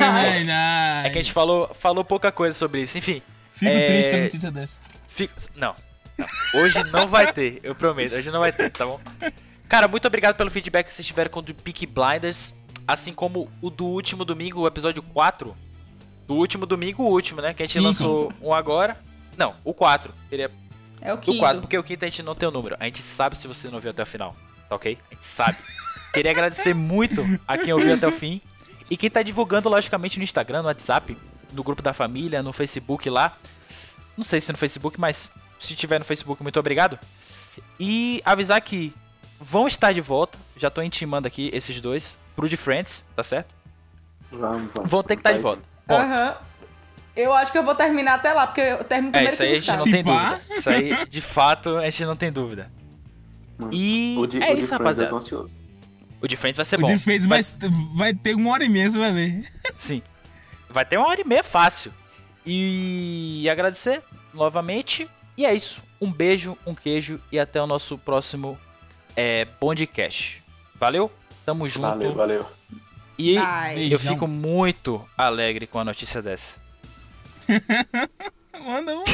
É que a gente falou, falou pouca coisa sobre isso. Enfim, Fico É- triste com a notícia dessa. Fica... Não. não. Hoje não vai ter, eu prometo. Hoje não vai ter, tá bom? Cara, muito obrigado pelo feedback que vocês tiveram com o do Peak Blinders. Assim como o do último domingo, o episódio 4. Do último domingo, o último, né? Que a gente Cinco. lançou um agora. Não, o 4. Ele é É o do quinto. 4, porque o quinto a gente não tem o número. A gente sabe se você não viu até o final, tá ok? A gente sabe. Queria agradecer muito a quem ouviu até o fim. E quem tá divulgando, logicamente, no Instagram, no WhatsApp, no grupo da família, no Facebook lá. Não sei se no Facebook, mas se tiver no Facebook, muito obrigado. E avisar que vão estar de volta. Já tô intimando aqui esses dois pro de Friends, tá certo? Vamos, vamos. Vão ter que estar de Vai volta. Aham. Eu acho que eu vou terminar até lá, porque eu termino é, primeiro isso aí que a gente não tem dúvida. Isso aí, de fato, a gente não tem dúvida. E O de, é o de isso, Friends eu rapaziada. tô ansioso. O de Friends vai ser O bom. Defeitos vai, vai ter uma hora e meia, você vai ver. Sim. Vai ter uma hora e meia fácil. E agradecer novamente. E é isso. Um beijo, um queijo e até o nosso próximo é, Bondcast. Valeu? Tamo junto. Valeu, valeu. E Ai. eu fico muito alegre com a notícia dessa. Manda, manda.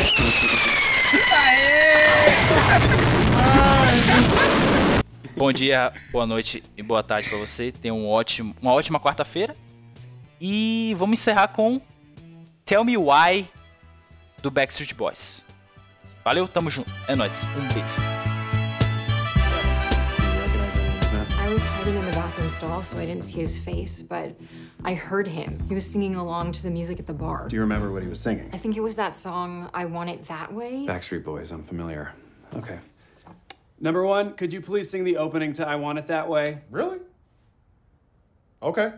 Bom dia, boa noite e boa tarde pra você. Tenha um ótimo, uma ótima quarta-feira. E vamos encerrar com Tell Me Why do Backstreet Boys. Valeu, tamo junto. É nóis. Um beijo. I was hiding in the bathroom stall, so I didn't see his face, but I heard him. He was singing along to the music at the bar. Do you remember what he was singing? I think it was that song, I Want It That Way. Backstreet Boys, I'm familiar. Okay. Number one, could you please sing the opening to I Want It That Way? Really? Okay.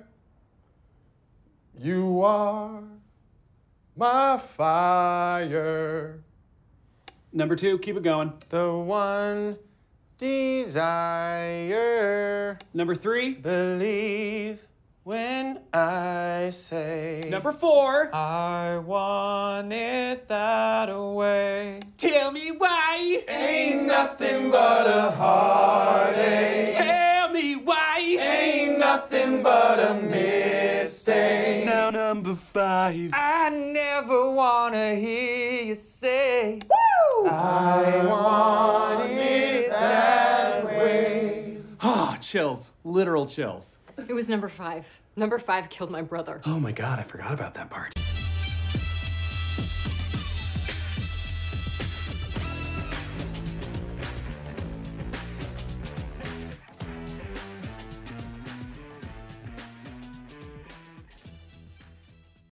You are my fire, Number two, keep it going. the one desire. Number three, Believe when I say number four, I want it that way. tell me why. Ain't nothing but a heartache. Tell me why. Ain't nothing but a mistake. Now number five. I never wanna hear you say. Woo! I want it that way. Ah, chills. Literal chills. It was number five. Number five killed my brother. Oh my god, I forgot about that part.